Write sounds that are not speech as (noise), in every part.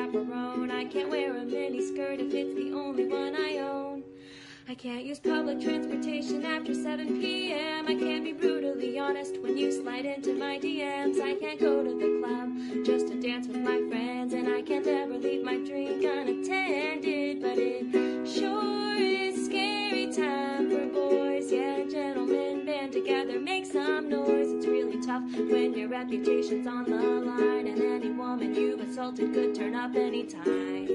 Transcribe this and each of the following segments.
Chaperone. I can't wear a mini skirt if it's the only one I own. I can't use public transportation after 7 p.m. I can't be brutally honest when you slide into my DMs. I can't go to the club just to dance with my friends. And I can't ever leave my drink unattended. But it sure is scary time for boys. Yeah, gentlemen band together, make some noise. It's really tough when your reputation's on the line. And any woman you've assaulted could turn up anytime.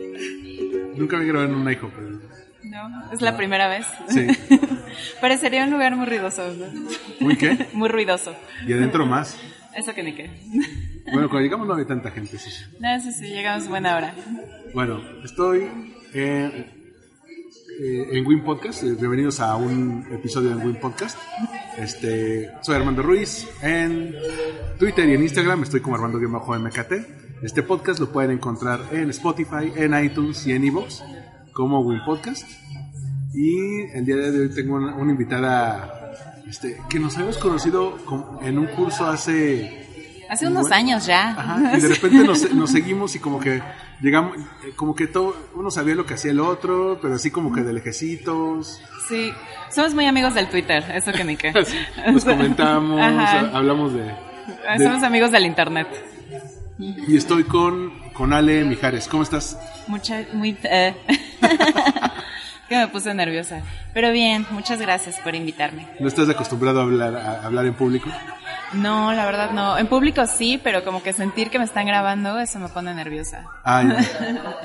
Nunca me grabé en un hijo, pero... No, es la primera vez. Sí. (laughs) Parecería un lugar muy ruidoso. ¿no? ¿Muy qué? (laughs) Muy ruidoso. Y adentro más. Eso que ni qué. (laughs) Bueno, cuando llegamos no había tanta gente, sí. No, eso sí, llegamos buena hora. Bueno, estoy eh, eh, en Win Podcast. eh, bienvenidos a un episodio de Win Podcast. Este, soy Armando Ruiz. En Twitter y en Instagram estoy como Armando-MKT. Este podcast lo pueden encontrar en Spotify, en iTunes y en Evox como Win Podcast. Y el día de hoy tengo una, invitada este, que nos habíamos conocido con- en un curso hace Hace unos Bueno. años ya. Ajá, y de repente nos, nos seguimos y como que llegamos, eh, como que todo, uno sabía lo que hacía el otro, pero así como que de lejecitos. Sí, somos muy amigos del Twitter, eso que ni qué. (laughs) Nos comentamos, Ajá. hablamos de, de- Somos amigos del internet. Y estoy con, con Ale Mijares. ¿Cómo estás? Mucha, muy... eh. (laughs) que me puse nerviosa. Pero bien, muchas gracias por invitarme. ¿No estás acostumbrado a hablar, a hablar en público? No, la verdad no. En público sí, pero como que sentir que me están grabando, eso me pone nerviosa. Ya.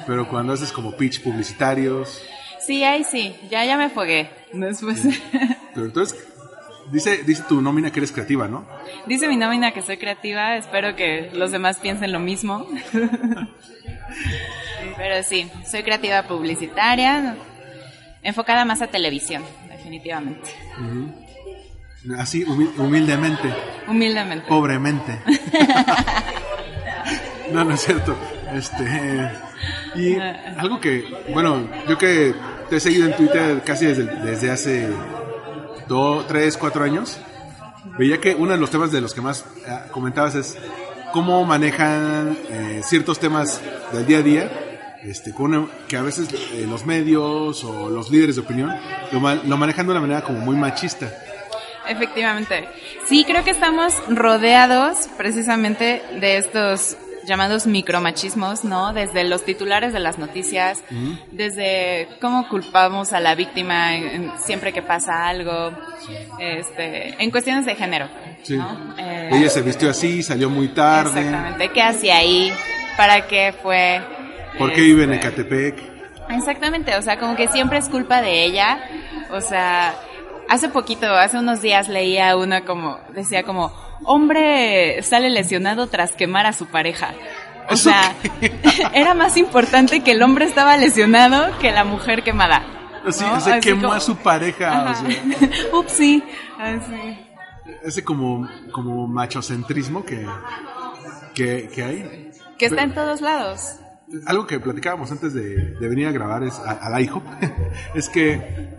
(laughs) Pero cuando haces como pitch publicitarios. Sí, ahí sí, ya, ya me fogué. Después... Pero entonces, dice, dice tu nómina que eres creativa, ¿no? Dice mi nómina que soy creativa, espero que los demás piensen lo mismo. (laughs) Pero sí, soy creativa publicitaria, enfocada más a televisión, definitivamente. Así, humi- humildemente, Humildemente. pobremente. (laughs) No, no es cierto. Este, y algo que, bueno, yo que te he seguido en Twitter casi desde, desde hace dos, tres, cuatro años, veía que uno de los temas de los que más eh, comentabas es cómo manejan eh, ciertos temas del día a día, este, con una- que a veces eh, los medios o los líderes de opinión lo, lo manejan de una manera como muy machista. Efectivamente. Sí, creo que estamos rodeados precisamente de estos llamados micromachismos, ¿no? Desde los titulares de las noticias, desde cómo culpamos a la víctima siempre que pasa algo, este, en cuestiones de género. Sí. ¿no? Eh, Ella se vistió así, salió muy tarde. Exactamente. ¿Qué hacía ahí? ¿Para qué fue? ¿Por qué vive en Ecatepec? Exactamente, o sea, como que siempre es culpa de ella. O sea, hace poquito, hace unos días leía una como, decía como, hombre sale lesionado tras quemar a su pareja. O ¿Eso sea, (laughs) era más importante que el hombre estaba lesionado que la mujer quemada. ¿no? se Así quemó como- a su pareja. o sea, (laughs) Upsi. Así. ese como, como machocentrismo que, que, que hay. Que está en todos lados. Algo que platicábamos antes de, venir a grabar es, a, a la IHOP (laughs) es que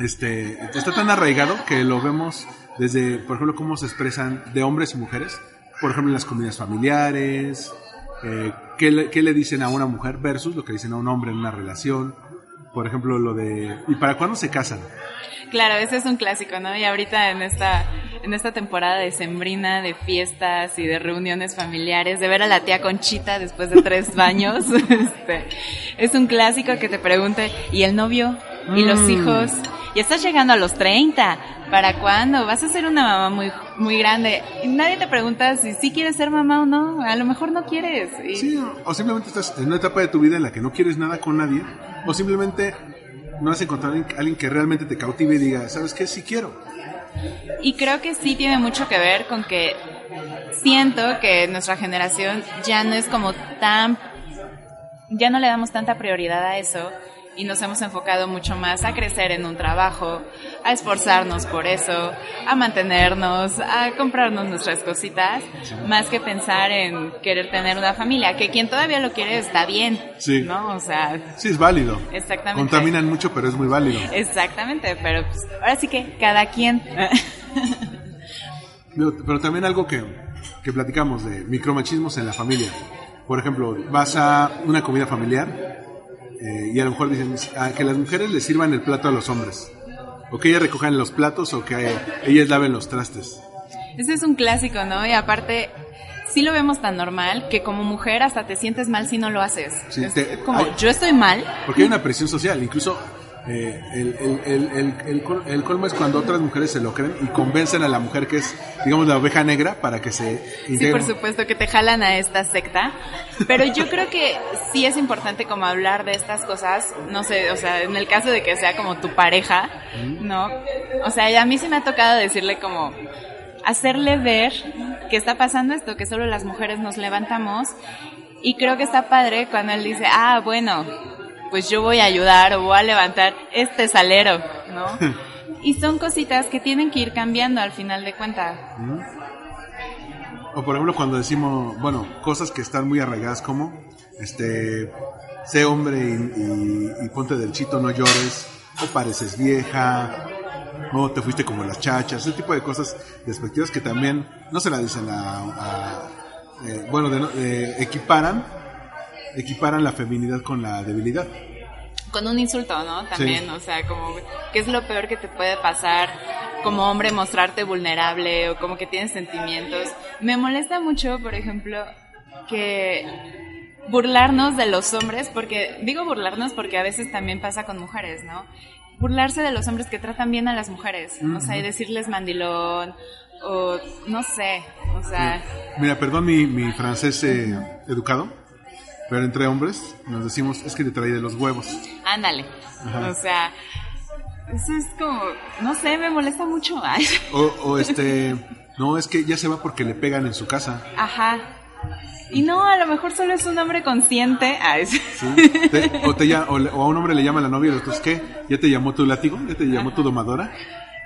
este, está tan arraigado que lo vemos desde, por ejemplo, cómo se expresan de hombres y mujeres, por ejemplo, en las comunidades familiares, eh, qué, qué le dicen a una mujer versus lo que dicen a un hombre en una relación, por ejemplo, lo de, ¿y para cuándo se casan? Claro, ese es un clásico, ¿no? Y ahorita en esta, en esta temporada de sembrina, de fiestas y de reuniones familiares, de ver a la tía Conchita después de tres (laughs) baños. (laughs) Este, es un clásico que te pregunte, ¿y el novio? ¿Y los Mm. hijos? Y estás llegando a los 30. ¿Para cuándo? Vas a ser una mamá muy, muy grande. Y nadie te pregunta si sí quieres ser mamá o no. A lo mejor no quieres. Y- Sí, o simplemente estás en una etapa de tu vida en la que no quieres nada con nadie, o simplemente no has encontrado a alguien- alguien que realmente te cautive y diga, ¿sabes qué? Sí quiero. Y creo que sí tiene mucho que ver con que siento que nuestra generación ya no es como tan, ya no le damos tanta prioridad a eso y nos hemos enfocado mucho más a crecer en un trabajo, a esforzarnos por eso, a mantenernos, a comprarnos nuestras cositas, más que pensar en querer tener una familia, que quien todavía lo quiere está bien, Sí. ¿no? O sea, Sí, es válido. Exactamente. Contaminan mucho, pero es muy válido. exactamente, pero pues, ahora sí que cada quien. (laughs) Pero, pero también algo que, que platicamos de micromachismos en la familia. Por ejemplo, vas a una comida familiar eh, y a lo mejor dicen ah, que las mujeres le sirvan el plato a los hombres. O que ellas recojan los platos o que ellas laven los trastes. Ese es un clásico, ¿no? Y aparte, sí lo vemos tan normal que como mujer hasta te sientes mal si no lo haces. Sí, Es te- como, hay- yo estoy mal. Porque hay una presión social, incluso eh, el, el, el, el, el col- el colmo es cuando otras mujeres se lo creen y convencen a la mujer que es, digamos, la oveja negra para que se Sí, por supuesto que te jalan a esta secta, pero yo creo que sí es importante como hablar de estas cosas, no sé, o sea, en el caso de que sea como tu pareja, ¿no? O sea, a mí sí me ha tocado decirle como hacerle ver que está pasando esto, que solo las mujeres nos levantamos. Y creo que está padre cuando él dice, ah, bueno, pues yo voy a ayudar o voy a levantar este salero, ¿no? (laughs) Y son cositas que tienen que ir cambiando al final de cuentas. O por ejemplo cuando decimos, bueno, cosas que están muy arraigadas como, este, sé hombre y, y- y ponte del chito, no llores, o pareces vieja, o te fuiste como las chachas, ese tipo de cosas despectivas que también no se la dicen a, a- eh, bueno, de, de- equiparan, equiparan la feminidad con la debilidad. con un insulto, ¿no? También, Sí. o sea, como, ¿qué es lo peor que te puede pasar como hombre mostrarte vulnerable o como que tienes sentimientos? Me molesta mucho, por ejemplo, que burlarnos de los hombres, porque, digo burlarnos porque a veces también pasa con mujeres, ¿no? Burlarse de los hombres que tratan bien a las mujeres, o sea, y decirles mandilón, o no sé, o sea, Mira, perdón mi, mi francés eh, educado, pero entre hombres nos decimos, es que te traí de los huevos. ándale, Ajá. o sea, eso es como, no sé, me molesta mucho. Ay. O, o este, no, es que ya se va porque le pegan en su casa. Ajá. Y no, a lo mejor solo es un hombre consciente. Ay, sí. ¿sí? Te- o, te lla- o, le- o a un hombre le llama la novia y el otro es que ya te llamó tu látigo, ya te llamó tu domadora.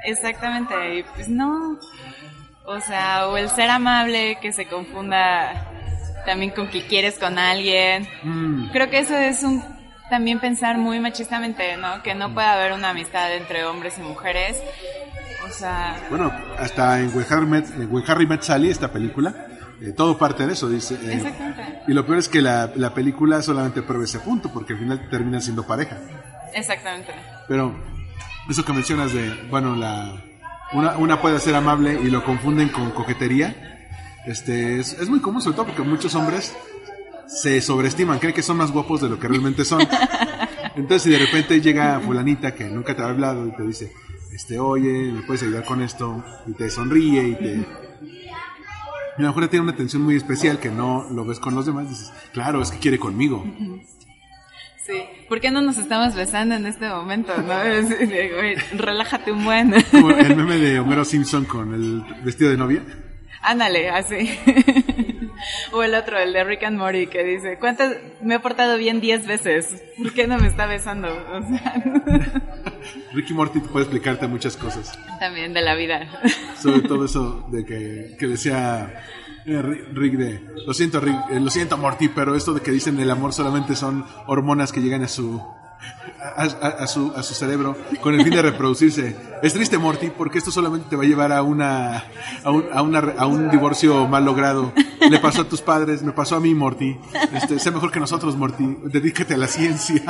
Exactamente. Y pues no. O sea, o el ser amable que se confunda también con que quieres con alguien. Mm, Creo que eso es un también pensar muy machistamente, ¿no? Que no puede haber una amistad entre hombres y mujeres. O sea, bueno, hasta en When Harry Met, en When Harry Met Sally, esta película, eh, todo parte de eso, dice. eh, Exactamente. y lo peor es que la, la película solamente prueba ese punto, porque al final terminan siendo pareja. exactamente. Pero eso que mencionas de, bueno, la una, una puede ser amable y lo confunden con coquetería, este es, es muy común, sobre todo porque muchos hombres se sobreestiman, creen que son más guapos de lo que realmente son. (laughs) Entonces, si de repente llega fulanita que nunca te ha hablado y te dice, este, oye, ¿me puedes ayudar con esto? Y te sonríe y te... Y a lo mejor tiene una atención muy especial que no lo ves con los demás, dices, claro, es que quiere conmigo. Sí. ¿Por qué no nos estamos besando en este momento? ¿no? Relájate un buen. Como el meme de Homero Simpson con el vestido de novia. Ándale, así. (laughs) o el otro, el de Rick and Morty, que dice, ¿cuántas me he portado bien 10 veces? ¿Por qué no me está besando? O sea, (laughs) Ricky Morty puede explicarte muchas cosas. también de la vida. Sobre todo (laughs) eso de que, que decía eh, Ri- Rick de, lo siento Rick, eh, lo siento Morty, pero esto de que dicen el amor solamente son hormonas que llegan a su a, a- a su a su cerebro con el fin de reproducirse. Es triste Morty porque esto solamente te va a llevar a una a un, una a un divorcio mal logrado. Le pasó a tus padres, me pasó a mí Morty. Este, sé mejor que nosotros Morty. Dedícate a la ciencia.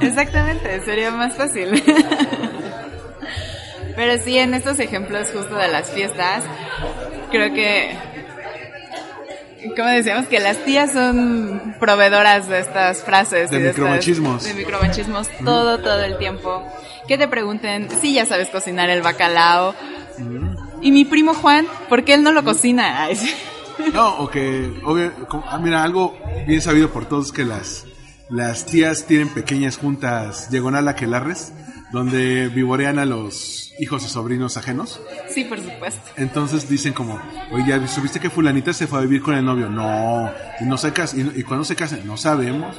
Exactamente, sería más fácil. Pero sí, en estos ejemplos justo de las fiestas, creo que, como decíamos, que las tías son proveedoras de estas frases. De y micromachismos. de micromachismos todo, todo el tiempo. Que te pregunten si ya sabes cocinar el bacalao. Y mi primo Juan, ¿por qué él no lo cocina? (laughs) Ay, sí. No, o que, obvio, como- ah, mira, algo bien sabido por todos que las, las tías tienen pequeñas juntas diagonal aquelarres, donde vivorean a los hijos y sobrinos ajenos. Sí, por supuesto. Entonces dicen como, oye, ¿ya ¿subiste que fulanita se fue a vivir con el novio? No, y no se casa, y, y cuando se casan, no sabemos.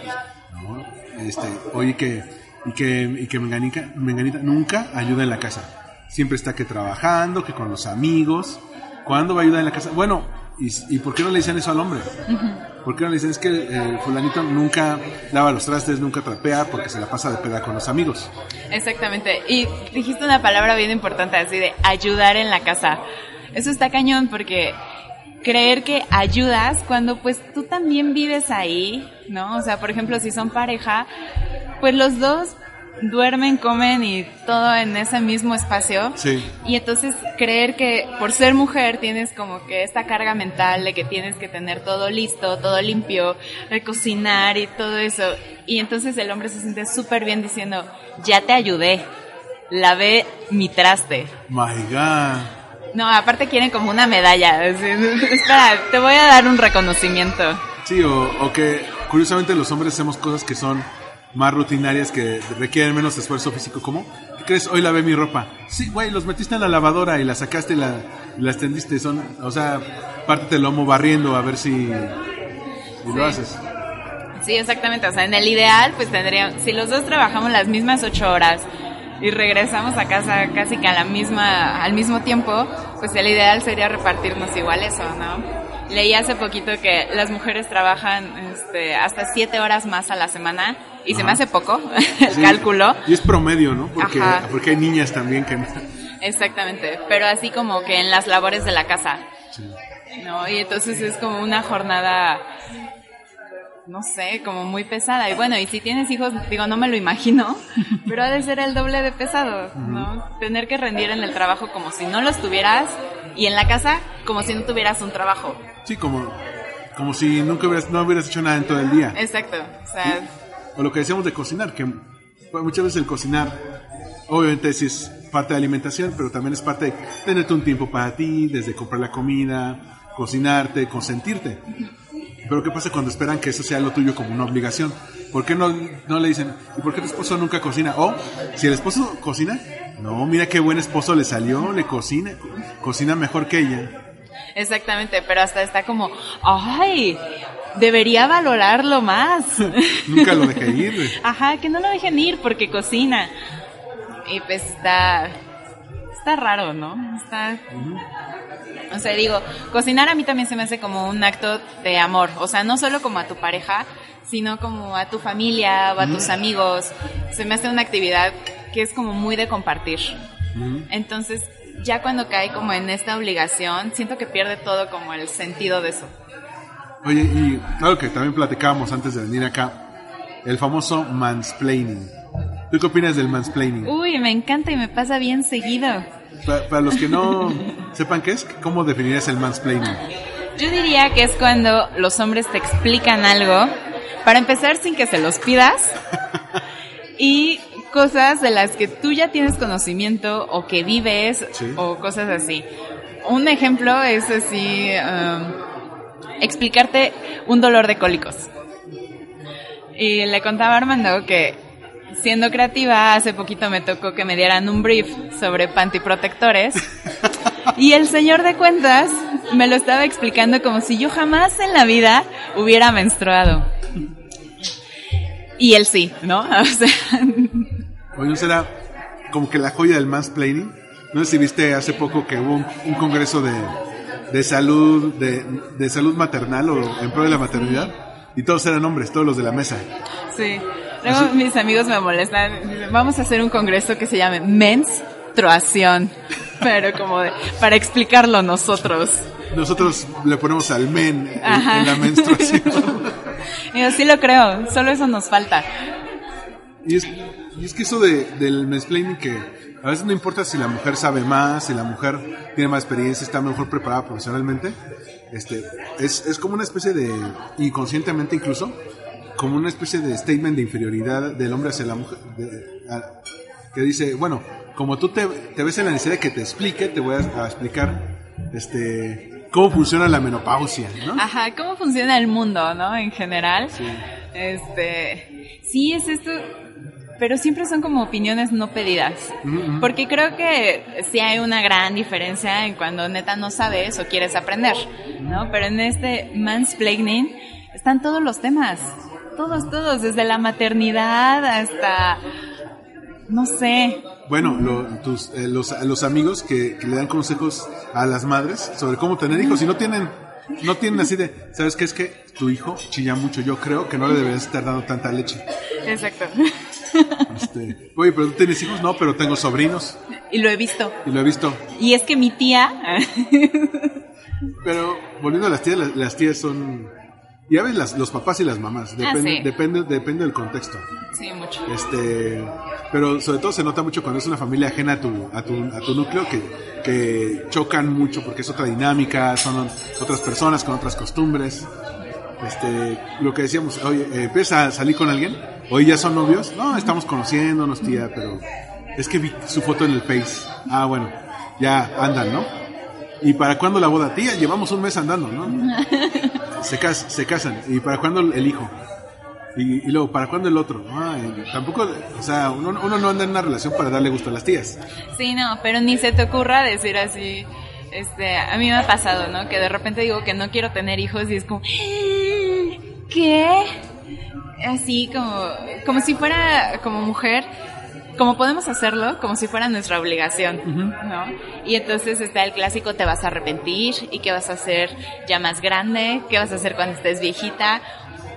No, este, oye, que, y que, y que Menganita, Menganita nunca ayuda en la casa. Siempre está que trabajando, que con los amigos. ¿Cuándo va a ayudar en la casa? Bueno, ¿y, y por qué no le dicen eso al hombre? ¿Por qué no le dicen es que el fulanito nunca lava los trastes, nunca trapea porque se la pasa de peda con los amigos? Exactamente. Y dijiste una palabra bien importante, así de ayudar en la casa. Eso está cañón porque creer que ayudas cuando pues tú también vives ahí, ¿no? O sea, por ejemplo, si son pareja, pues los dos duermen, comen y todo en ese mismo espacio. Sí. Y entonces creer que por ser mujer tienes como que esta carga mental de que tienes que tener todo listo, todo limpio, de cocinar y todo eso. Y entonces el hombre se siente súper bien diciendo, ya te ayudé, lavé mi traste. My God. No, aparte quieren como una medalla. Espera, te voy a dar un reconocimiento. Sí, o, o que curiosamente los hombres hacemos cosas que son más rutinarias que requieren menos esfuerzo físico. ¿Cómo? ¿Qué crees? Hoy lavé mi ropa. Sí, güey, los metiste en la lavadora y la sacaste y la, y la extendiste. Son, o sea, pártete el lomo barriendo a ver si, si Sí. lo haces. Sí, exactamente. O sea, en el ideal, pues tendríamos, si los dos trabajamos las mismas ocho horas y regresamos a casa casi que a la misma, al mismo tiempo, pues el ideal sería repartirnos igual eso, ¿no? Leí hace poquito que las mujeres trabajan este, hasta siete horas más a la semana y se me hace poco (laughs) el Sí. cálculo. Y es promedio, ¿no? Porque, Ajá. porque hay niñas también que... Exactamente, pero así como que en las labores de la casa. Sí. ¿no? Y entonces es como una jornada, no sé, como muy pesada. Y bueno, y si tienes hijos, digo, no me lo imagino, (laughs) pero ha de ser el doble de pesado, ¿no? Tener que rendir en el trabajo como si no los tuvieras y en la casa como si no tuvieras un trabajo. Sí, como, como si nunca hubieras, no hubieras hecho nada en todo el día. Exacto, o sea, O lo que decíamos de cocinar, que pues, muchas veces el cocinar, obviamente sí es parte de alimentación, pero también es parte de tenerte un tiempo para ti, desde comprar la comida, cocinarte, consentirte. Pero ¿qué pasa cuando esperan que eso sea lo tuyo como una obligación? ¿Por qué no, no le dicen, ¿y por qué tu esposo nunca cocina? O, si el esposo cocina, no, mira qué buen esposo le salió, le cocina, cocina mejor que ella. Exactamente, pero hasta está como, ay, debería valorarlo más. (laughs) Nunca lo dejé ir. Ajá, que no lo dejen ir porque cocina. Y pues está. Está raro, ¿no? Está. O sea, digo, cocinar a mí también se me hace como un acto de amor. O sea, no solo como a tu pareja, sino como a tu familia o a tus amigos. Se me hace una actividad que es como muy de compartir. Entonces, ya cuando cae como en esta obligación, siento que pierde todo como el sentido de eso. Oye, y algo que también platicábamos antes de venir acá, el famoso mansplaining. ¿Tú qué opinas del mansplaining? Uy, me encanta y me pasa bien seguido. Pa- para los que no (laughs) sepan qué es, ¿cómo definirías el mansplaining? Yo diría que es cuando los hombres te explican algo, para empezar sin que se los pidas, (laughs) y cosas de las que tú ya tienes conocimiento o que vives Sí. o cosas así. Un ejemplo es así, um, explicarte un dolor de cólicos. Y le contaba a Armando que siendo creativa, hace poquito me tocó que me dieran un brief sobre pantiprotectores. (laughs) Y el señor de cuentas me lo estaba explicando como si yo jamás en la vida hubiera menstruado. Y él sí, ¿no? (laughs) O sea, Oye, ¿no será como que la joya del mansplaining? No sé si viste hace poco que hubo un, un congreso de, de salud, de, de salud maternal o en pro de la maternidad, y todos eran hombres, todos los de la mesa. sí. Luego mis amigos me molestan. Dicen, vamos a hacer un congreso que se llame menstruación. (laughs) Pero como de, para explicarlo nosotros. Nosotros le ponemos al men en, en la menstruación. (laughs) Yo sí lo creo, solo eso nos falta. Y es, Y es que eso de, del mansplaining que a veces no importa si la mujer sabe más, si la mujer tiene más experiencia, está mejor preparada profesionalmente, este, es, es como una especie de, inconscientemente incluso, como una especie de statement de inferioridad del hombre hacia la mujer, de- a- que dice, bueno, como tú te, te ves en la necesidad de que te explique, te voy a, a explicar este, cómo funciona la menopausia, ¿no? Ajá, ¿cómo funciona el mundo, no? En general. Sí. Este, sí es esto, pero siempre son como opiniones no pedidas. Ujú, ujú. Porque creo que sí hay una gran diferencia en cuando neta no sabes o quieres aprender, ¿no? Pero en este mansplaining están todos los temas. Todos, todos, desde la maternidad hasta, no sé, Bueno, lo- tus, eh, los, los amigos que, que le dan consejos a las madres sobre cómo tener hijos y no tienen, no tienen así de, ¿sabes qué? Es que tu hijo chilla mucho, yo creo que no le deberías estar dando tanta leche. exacto. Este, Oye, pero tú tienes hijos, no, pero tengo sobrinos y lo he visto. y lo he visto. Y es que mi tía, Pero volviendo a las tías, las, las tías son, ya ves, las, los papás y las mamás, depende, Ah, sí. depende, depende del contexto. sí, mucho. Este, pero sobre todo se nota mucho cuando es una familia ajena a tu, a tu, a tu núcleo que, que chocan mucho porque es otra dinámica, son otras personas con otras costumbres. Este, lo que decíamos, oye, eh, ¿empiezas a salir con alguien? Hoy ya son novios. No, estamos conociéndonos, tía, pero es que vi su foto en el Face. Ah, bueno, ya andan, ¿no? ¿Y para cuándo la boda? Tía, llevamos un mes andando, ¿no? (laughs) Se, cas- se casan. ¿Y para cuándo el hijo? Y, y luego, ¿para cuándo el otro? Ah, y tampoco, o sea, uno, uno no anda en una relación para darle gusto a las tías. Sí, no, pero ni se te ocurra decir así. Este, a mí me ha pasado, ¿no? Que de repente digo que no quiero tener hijos y es como, (gasps) ¿qué? Así como, como si fuera como mujer, como podemos hacerlo, como si fuera nuestra obligación, ¿no? Y entonces está el clásico, te vas a arrepentir y qué vas a hacer ya más grande, qué vas a hacer cuando estés viejita.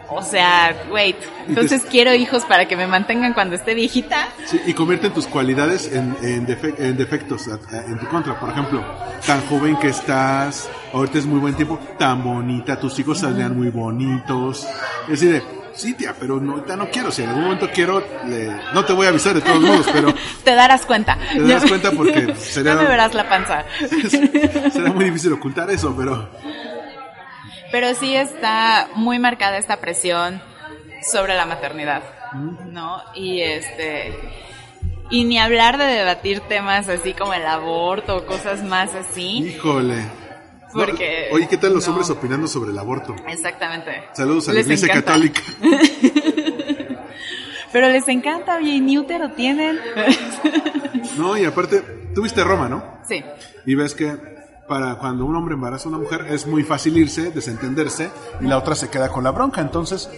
O sea, wait, entonces quiero hijos para que me mantengan cuando esté viejita. Sí, y convierten tus cualidades en, en, defe- en defectos en tu contra. Por ejemplo, tan joven que estás, ahorita es muy buen tiempo, tan bonita, tus hijos saldrían muy bonitos. Es decir, sí, tía, pero no, no quiero. Si en algún momento quiero, le- no te voy a avisar de todos modos, pero (laughs) Te darás cuenta. Te darás (laughs) cuenta porque sería- No me verás la panza. (laughs) será muy difícil ocultar eso, pero Pero sí está muy marcada esta presión sobre la maternidad, ¿no? Y este y ni hablar de debatir temas así como el aborto o cosas más así. híjole. No, Porque- oye, ¿qué tal los no. hombres opinando sobre el aborto? Exactamente. Saludos a la Les iglesia encanta. católica. (laughs) Pero les encanta, oye, ¿y ni útero tienen? No, y aparte, tú viste Roma, ¿no? sí. Y ves que para cuando un hombre embaraza a una mujer es muy fácil irse, desentenderse, y la otra se queda con la bronca. Entonces,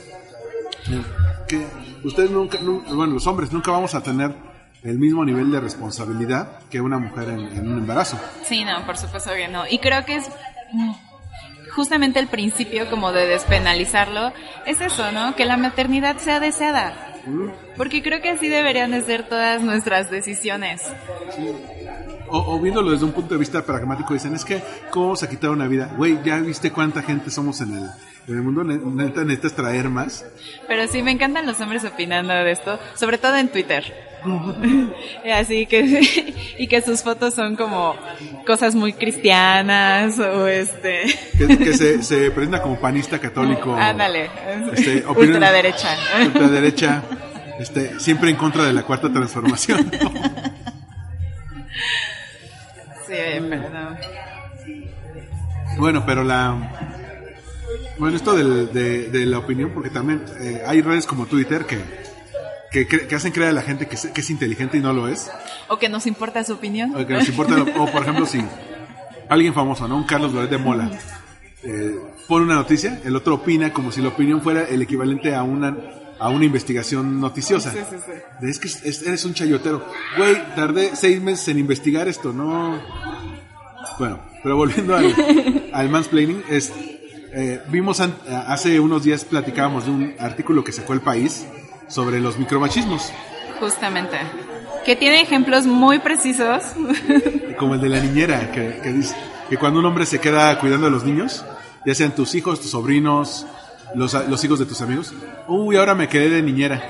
que ustedes nunca, nun- bueno, los hombres nunca vamos a tener el mismo nivel de responsabilidad que una mujer en, en un embarazo. Sí, no, por supuesto que no. Y creo que es mm, justamente el principio como de despenalizarlo, es eso, ¿no? Que la maternidad sea deseada. Porque creo que así deberían de ser todas nuestras decisiones. O, o viéndolo desde un punto de vista pragmático, dicen, es que, ¿cómo vamos a quitar una vida? Güey, ¿ya viste cuánta gente somos en el, en el mundo? Ne- Neta, necesitas traer más. Pero sí, me encantan los hombres opinando de esto, sobre todo en Twitter. (laughs) Así que, y que sus fotos son como cosas muy cristianas o este... Que, que se, se presenta como panista católico. (laughs) Ándale, Este, (laughs) ultraderecha. ultraderecha, este, siempre en contra de la cuarta transformación. Sí, pero no. bueno, pero la... Bueno, esto del- de, de la opinión, porque también eh, hay redes como Twitter que, que, que hacen creer a la gente que, es- que es inteligente y no lo es. O que nos importa su opinión. O que nos importa, o por ejemplo, si alguien famoso, ¿no? Un Carlos Loret de Mola, eh, pone una noticia, el otro opina como si la opinión fuera el equivalente a una, a una investigación noticiosa. Sí, sí, sí. De, Es que es- eres un chayotero. Güey, tardé seis meses en investigar esto, no. Bueno, pero volviendo al, (laughs) al mansplaining, es, eh, vimos an- hace unos días platicábamos de un artículo que sacó el país sobre los micromachismos, Justamente. Que tiene ejemplos muy precisos. (laughs) como el de la niñera, que, que dice que cuando un hombre se queda cuidando a los niños, ya sean tus hijos, tus sobrinos, los, los hijos de tus amigos, uy, ahora me quedé de niñera.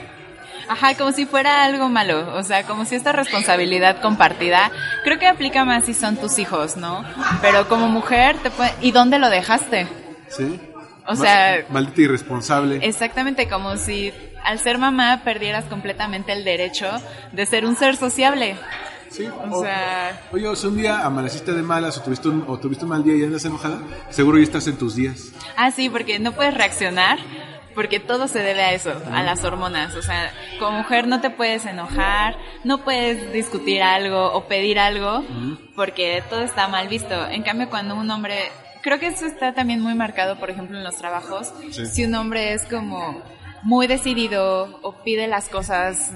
Ajá, como si fuera algo malo, o sea, como si esta responsabilidad compartida, creo que aplica más si son tus hijos, ¿no? Pero como mujer, te puede... ¿y dónde lo dejaste? ¿Sí? O sea- Ma- Maldita irresponsable. Exactamente, como si al ser mamá perdieras completamente el derecho de ser un ser sociable. Sí, O sea, Oye, si un día amaneciste de malas o tuviste, un, o tuviste un mal día y andas enojada, seguro ya estás en tus días. ah, sí, porque no puedes reaccionar, porque todo se debe a eso, a las hormonas. O sea, como mujer no te puedes enojar, no puedes discutir algo o pedir algo, porque todo está mal visto. En cambio, cuando un hombre, creo que eso está también muy marcado, por ejemplo, en los trabajos, Sí. si un hombre es como muy decidido o pide las cosas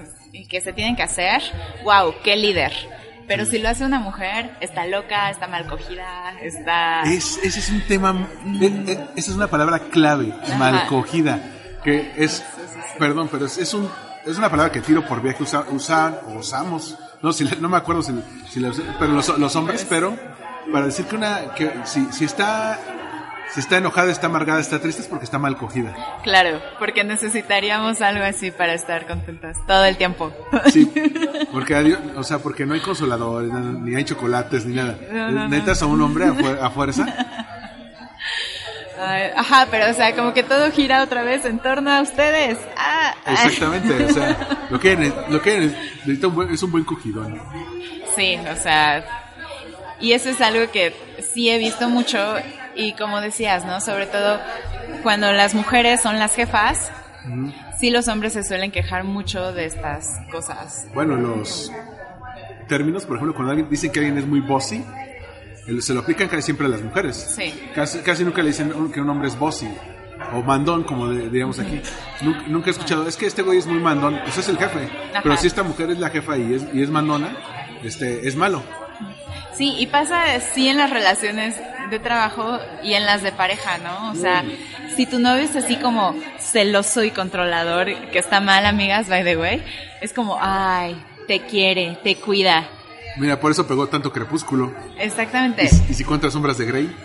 que se tienen que hacer, wow, qué líder. Pero si lo hace una mujer, está loca, está mal cogida, está... Es, ese es un tema, e- e- esa es una palabra clave, mal cogida, que es, perdón, pero es, es un, es una palabra que tiro por viaje usa, usan o usamos, no, si, no me acuerdo si, si la usé, pero los, los hombres, pero para decir que una, que si, si está, si está enojada, está amargada, está triste es porque está mal cogida. Claro, porque necesitaríamos algo así para estar contentas todo el tiempo. Sí, (laughs) porque o sea, porque no hay consoladores, ni hay chocolates, ni nada. No, no, no. Necesitas a un hombre a, a fuerza. Ajá, pero o sea, como que todo gira otra vez en torno a ustedes. Ah. Exactamente, o sea, (laughs) lo que, lo que ne- necesita un buen- es un buen cogidón. Sí, o sea, y eso es algo que sí he visto mucho y como decías, ¿no? Sobre todo cuando las mujeres son las jefas, sí los hombres se suelen quejar mucho de estas cosas. Bueno, los términos, por ejemplo, cuando alguien dicen que alguien es muy bossy, se lo aplican casi siempre a las mujeres. Sí. Casi, casi nunca le dicen que un hombre es bossy. O mandón, como de- diríamos aquí. Nunca, nunca he escuchado, es que este güey es muy mandón, pues es el jefe. Ajá. Pero si esta mujer es la jefa y es, y es mandona, este, es malo. Sí, y pasa sí en las relaciones de trabajo y en las de pareja, ¿no? O sea, si tu novio es así como celoso y controlador, que está mal, amigas, by the way, es como, ay, te quiere, te cuida. Mira, por eso pegó tanto crepúsculo. Exactamente. Y, si- y si contra sombras de Grey.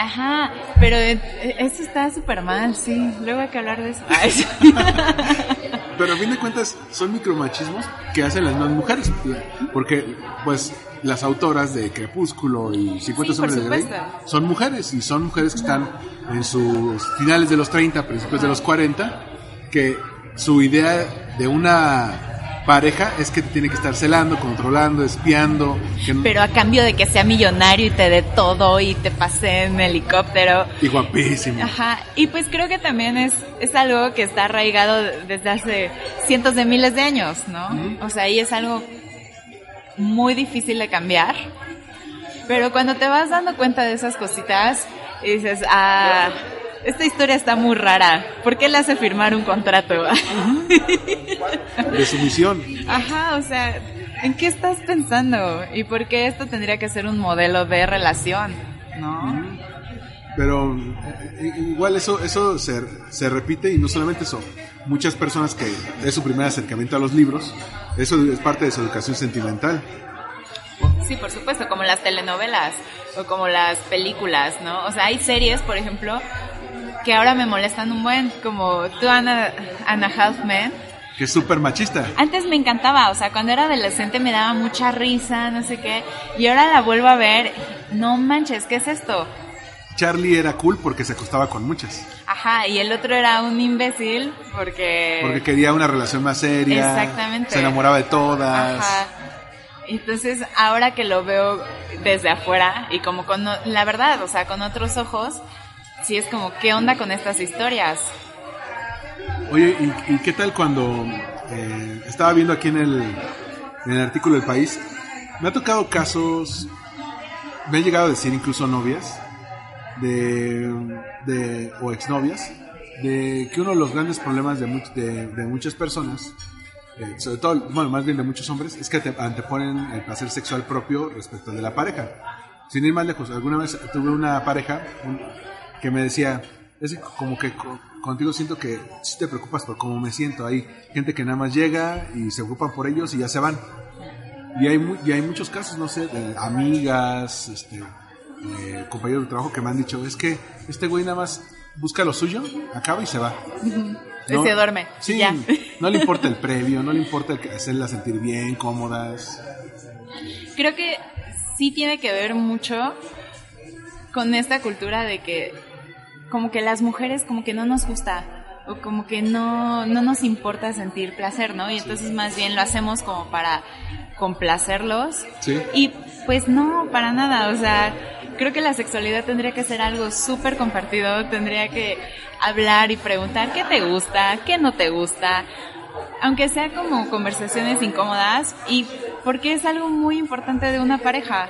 Ajá, pero eh, eso está súper mal, sí. Luego hay que hablar de eso. Ay, sí. (laughs) Pero a fin de cuentas son micromachismos que hacen las mismas mujeres. Porque, pues, las autoras de Crepúsculo y 50 Sí, sombras de Grey son mujeres. Y son mujeres que están en sus finales de los 30, principios de los 40, que su idea de una pareja es que te tiene que estar celando, controlando, espiando. Que no- Pero a cambio de que sea millonario y te dé todo y te pase en helicóptero. y guapísimo. Ajá, y pues creo que también es, es algo que está arraigado desde hace cientos de miles de años, ¿no? O sea, y es algo muy difícil de cambiar. Pero cuando te vas dando cuenta de esas cositas, y dices, ah, esta historia está muy rara. ¿Por qué le hace firmar un contrato? (laughs) De sumisión. Ajá, o sea, ¿en qué estás pensando? ¿Y por qué esto tendría que ser un modelo de relación? ¿No? Pero eh, igual eso, eso se, se repite y no solamente eso. Muchas personas que es su primer acercamiento a los libros, eso es parte de su educación sentimental. Sí, por supuesto, como las telenovelas o como las películas, ¿no? O sea, hay series, por ejemplo, que ahora me molestan un buen, como Two Anna, Anna Half Men. Que es súper machista. Antes me encantaba, o sea, cuando era adolescente me daba mucha risa, no sé qué, y ahora la vuelvo a ver, no manches, ¿qué es esto? Charlie era cool porque se acostaba con muchas. Ajá, y el otro era un imbécil porque... Porque quería una relación más seria. Exactamente. Se enamoraba de todas. Ajá. Entonces, ahora que lo veo desde afuera y como con, la verdad, o sea, con otros ojos, sí es como, ¿qué onda con estas historias? Oye, ¿y, qué tal cuando eh, estaba viendo aquí en el, en el artículo del país? Me ha tocado casos, me han llegado a decir incluso novias de, de o exnovias, de que uno de los grandes problemas de, much- de, de muchas personas, eh, sobre todo, bueno, más bien de muchos hombres, es que te- anteponen el placer sexual propio respecto al de la pareja. Sin ir más lejos, alguna vez tuve una pareja un- que me decía, es como que co- contigo siento que sí te preocupas por cómo me siento. Hay gente que nada más llega y se ocupan por ellos y ya se van. Y hay, y hay muchos casos, no sé, de amigas, este, eh, compañeros de trabajo que me han dicho, es que este güey nada más busca lo suyo, acaba y se va. Y se duerme, Sí, ya. No le importa el previo, no le importa hacerlas sentir bien, cómodas. Creo que sí tiene que ver mucho con esta cultura de que como que las mujeres como que no nos gusta o como que no, no nos importa sentir placer, ¿no? Y entonces más bien lo hacemos como para complacerlos. Sí. Y pues no, para nada, o sea, creo que la sexualidad tendría que ser algo súper compartido, tendría que hablar y preguntar qué te gusta, qué no te gusta, aunque sea como conversaciones incómodas y porque es algo muy importante de una pareja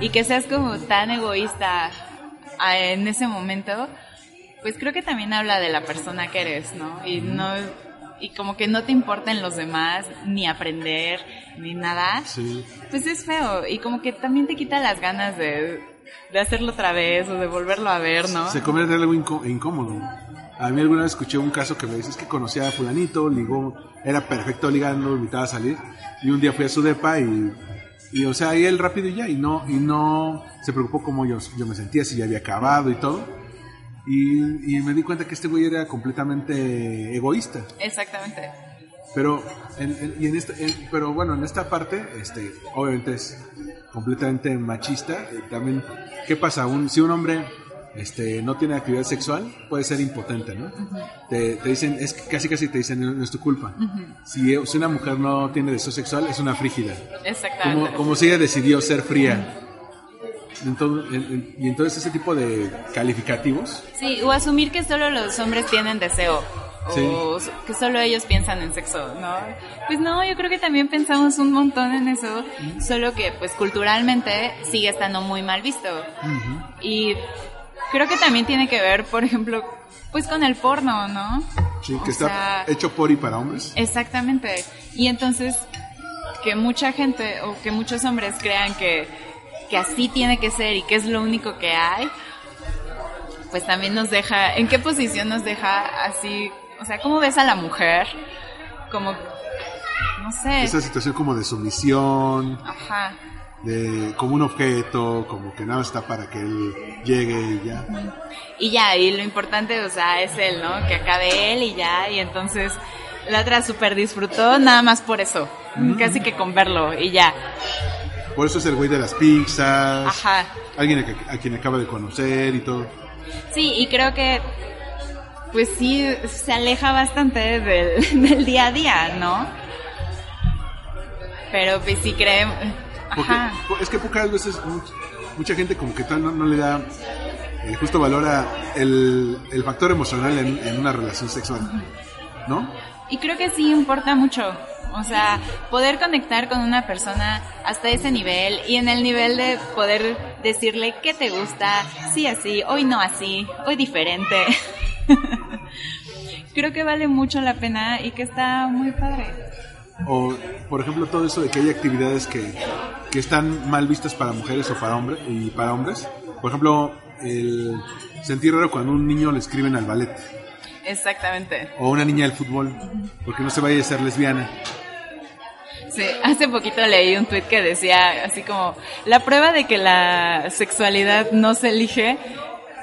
y que seas como tan egoísta a- en ese momento, pues creo que también habla de la persona que eres, ¿no? Y no y como que no te importan los demás ni aprender ni nada. Sí. Pues es feo y como que también te quita las ganas de, de hacerlo otra vez o de volverlo a ver, ¿no? Se convierte en algo incó- incómodo. A mí alguna vez escuché un caso que me dice es que conocía a fulanito, ligó, era perfecto ligando, invitaba a salir. Y un día fui a su depa y, y o sea, y él rápido y ya, y no, y no se preocupó cómo yo, yo me sentía, si ya había acabado y todo. Y, y me di cuenta que este güey era completamente egoísta. Exactamente. Pero, en, en- y en esta, en- pero bueno, en esta parte, este, obviamente es completamente machista. Eh, También, ¿qué pasa? Un, si un hombre este, no tiene actividad sexual, puede ser impotente, ¿no? te, te dicen, es casi casi te dicen, no, es tu culpa. si, si una mujer no tiene deseo sexual, es una frígida. Exactamente. Como, como si ella decidió ser fría. Entonces, en- en- y entonces ese tipo de calificativos Sí, o asumir que solo los hombres tienen deseo. Sí. O que solo ellos piensan en sexo, ¿no? Pues no, yo creo que también pensamos un montón en eso, solo que pues culturalmente sigue estando muy mal visto. Y creo que también tiene que ver, por ejemplo, pues con el porno, ¿no? sí, O que está sea, hecho por y para hombres. Exactamente. Y entonces, que mucha gente o que muchos hombres crean que, que así tiene que ser y que es lo único que hay, pues también nos deja, ¿en qué posición nos deja así? O sea, ¿cómo ves a la mujer? Como, no sé. Esa situación como de sumisión, Ajá. de como un objeto, como que nada está para que él llegue y ya. Y ya, y lo importante, o sea, es él, ¿no? Que acabe él y ya, y entonces la otra super disfrutó nada más por eso, casi que con verlo y ya. Por eso es el güey de las pizzas, Ajá. alguien a, a quien acaba de conocer y todo. Sí, y creo que, pues sí, se aleja bastante del, (laughs) del día a día, ¿no? Pero pues sí creemos... Porque Ajá. po- es que pocas veces much- mucha gente como que tal no, no le da el justo valor a el, el factor emocional en, en una relación sexual, ¿no? Y creo que sí importa mucho. O sea, poder conectar con una persona hasta ese nivel y en el nivel de poder decirle qué te gusta, sí así, hoy no así, hoy diferente. (laughs) creo que vale mucho la pena y que está muy padre. O, por ejemplo, todo eso de que hay actividades que, que están mal vistas para mujeres o para hombres y para hombres. Por ejemplo, el sentir raro cuando un niño le escriben al ballet Exactamente. o una niña al fútbol, porque no se vaya a ser lesbiana. Sí, hace poquito leí un tweet que decía así como, la prueba de que la sexualidad no se elige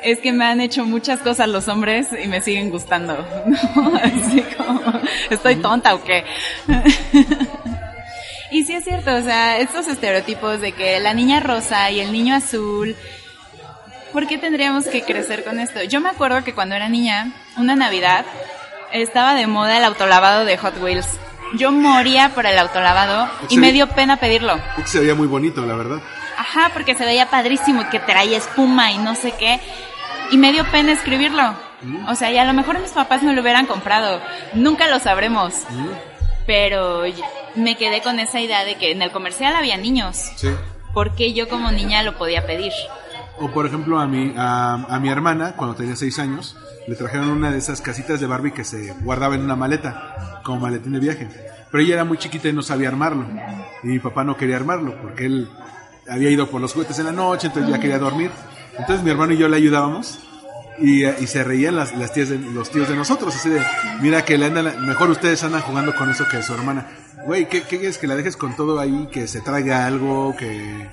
es que me han hecho muchas cosas los hombres y me siguen gustando. (laughs) ¿no? Así como, ¿estoy tonta o qué? (laughs) y sí es cierto, o sea, estos estereotipos de que la niña rosa y el niño azul, ¿por qué tendríamos que crecer con esto? Yo me acuerdo que cuando era niña, una Navidad, estaba de moda el autolavado de Hot Wheels. Yo moría por el autolavado y me dio pena pedirlo. Porque se veía muy bonito, la verdad. Ajá, porque se veía padrísimo, que traía espuma y no sé qué. Y me dio pena escribirlo. O sea, y a lo mejor mis papás me lo hubieran comprado. Nunca lo sabremos. Pero y- me quedé con esa idea de que en el comercial había niños. Sí. ¿Por qué yo como niña lo podía pedir? O por ejemplo a mi, a, mi hermana, cuando tenía seis años, le trajeron una de esas casitas de Barbie que se guardaba en una maleta, como maletín de viaje. Pero ella era muy chiquita y no sabía armarlo. Y mi papá no quería armarlo porque él había ido por los juguetes en la noche, entonces ya quería dormir. Entonces mi hermano y yo le ayudábamos y, se reían las, las tías de, los tíos de nosotros, así de, mira que le andan, mejor ustedes andan jugando con eso que su hermana. Güey, ¿qué, ¿qué quieres que la dejes con todo ahí, que se traiga algo, que...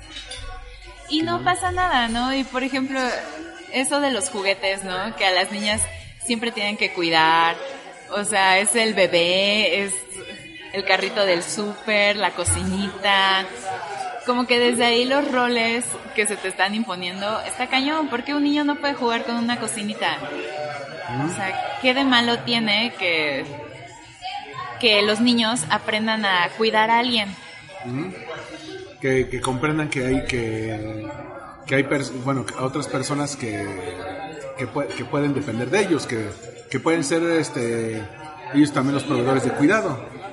Y no pasa nada, ¿no? Y por ejemplo, eso de los juguetes, ¿no? Que a las niñas siempre tienen que cuidar. O sea, es el bebé, es el carrito del súper, la cocinita. Como que desde ahí los roles que se te están imponiendo está cañón. ¿Por qué un niño no puede jugar con una cocinita? O sea, ¿qué de malo tiene que, que los niños aprendan a cuidar a alguien? Que, que comprendan que hay que que hay bueno que otras personas que que, pue- que pueden depender de ellos que, que pueden ser este ellos también los proveedores de cuidado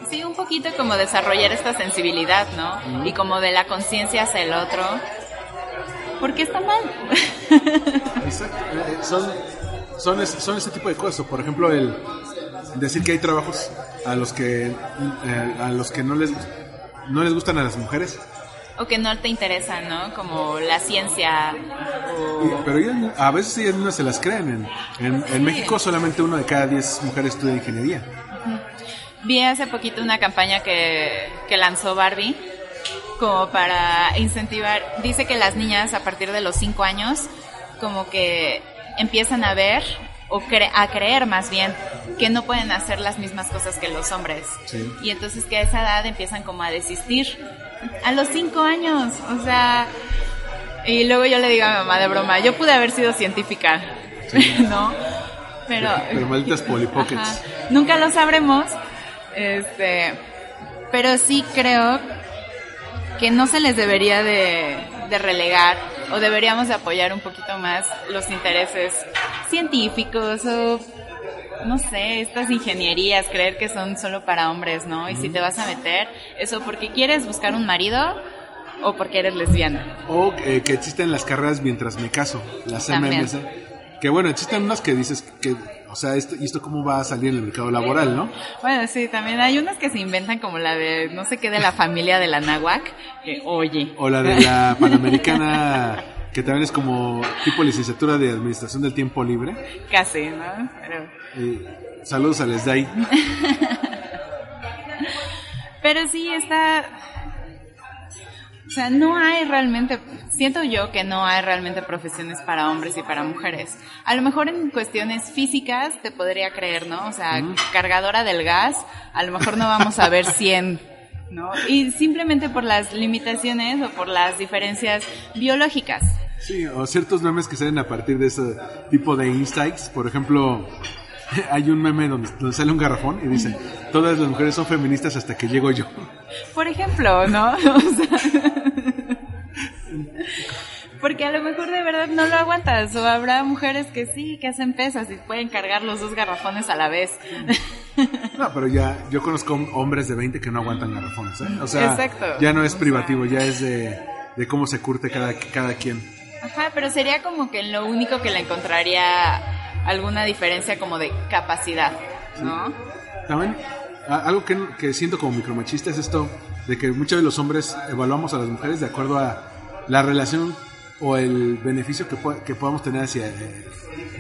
Sí, un poquito como desarrollar esta sensibilidad, ¿no? Y como de la conciencia hacia el otro. Porque está mal. (laughs) Exacto. Eh, son son es- son ese tipo de cosas por ejemplo el decir que hay trabajos a los que eh, a los que no les no les gustan a las mujeres o que no te interesa, ¿no? Como la ciencia o... Pero ellas- a veces ellas no se las creen. En, en, en México solamente uno de cada diez mujeres estudia ingeniería. Vi hace poquito una campaña que, que lanzó Barbie como para incentivar, dice que las niñas a partir de los 5 años como que empiezan a ver o cre- a creer más bien que no pueden hacer las mismas cosas que los hombres. Sí. Y entonces que a esa edad empiezan como a desistir. A los 5 años, o sea... Y luego yo le digo a mi mamá de broma, yo pude haber sido científica, (laughs) ¿no? Pero... (laughs) pero malditas polipockets. Nunca lo sabremos. Este, pero sí creo que no se les debería de, de relegar o deberíamos de apoyar un poquito más los intereses científicos o no sé, estas ingenierías, creer que son solo para hombres, ¿no? Y si te vas a meter, eso porque quieres buscar un marido o porque eres lesbiana. O eh, que existen las carreras mientras me caso, las También. MMS. Que bueno, existen unas que dices que, o sea, esto, ¿y esto cómo va a salir en el mercado laboral, no? Bueno, sí, también hay unas que se inventan como la de no sé qué de la familia de la náhuac, que oye. O la de la (laughs) Panamericana, que también es como tipo licenciatura de Administración del Tiempo Libre. Casi, ¿no? Pero, Eh, saludos a Les Day. (laughs) pero sí está... O sea, no hay realmente, siento yo que no hay realmente profesiones para hombres y para mujeres. A lo mejor en cuestiones físicas te podría creer, ¿no? O sea, cargadora del gas, a lo mejor no vamos a ver 100, ¿no? Y simplemente por las limitaciones o por las diferencias biológicas. Sí, o ciertos memes que salen a partir de ese tipo de insights. Por ejemplo, (laughs) hay un meme donde, donde sale un garrafón y dice, todas las mujeres son feministas hasta que llego yo. Por ejemplo, ¿no? (laughs) O sea, (laughs) porque a lo mejor de verdad no lo aguantas o habrá mujeres que sí, que hacen pesas y pueden cargar los dos garrafones a la vez. (laughs) No, pero ya, yo conozco hombres de 20 que no aguantan garrafones, ¿eh? O sea, Exacto. ya no es privativo, ya es de, de cómo se curte cada, cada quien. Ajá, pero sería como que lo único que le encontraría alguna diferencia como de capacidad, ¿no? También, algo que, que siento como micromachista es esto de que muchos de los hombres evaluamos a las mujeres de acuerdo a la relación o el beneficio que, que podamos tener hacia eh,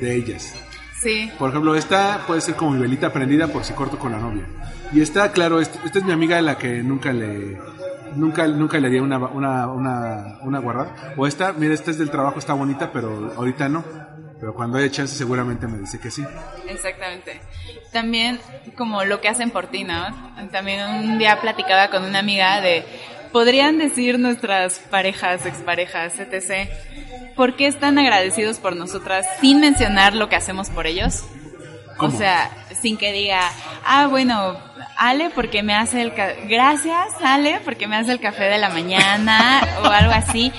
de ellas. Sí, Por ejemplo, esta puede ser como mi velita prendida por si corto con la novia. Y esta, claro, esta es mi amiga a la que nunca le nunca nunca le haría una, una, una, una guardada. O esta, mira, esta es del trabajo, está bonita, pero ahorita no. Pero cuando haya chance seguramente me dice que sí. Exactamente. También como lo que hacen por ti, ¿no? También un día platicaba con una amiga de, podrían decir nuestras parejas, exparejas, etc., ¿por qué están agradecidos por nosotras sin mencionar lo que hacemos por ellos? ¿Cómo? O sea, sin que diga, ah, bueno, Ale porque me hace el... ca- Gracias, Ale, porque me hace el café de la mañana o algo así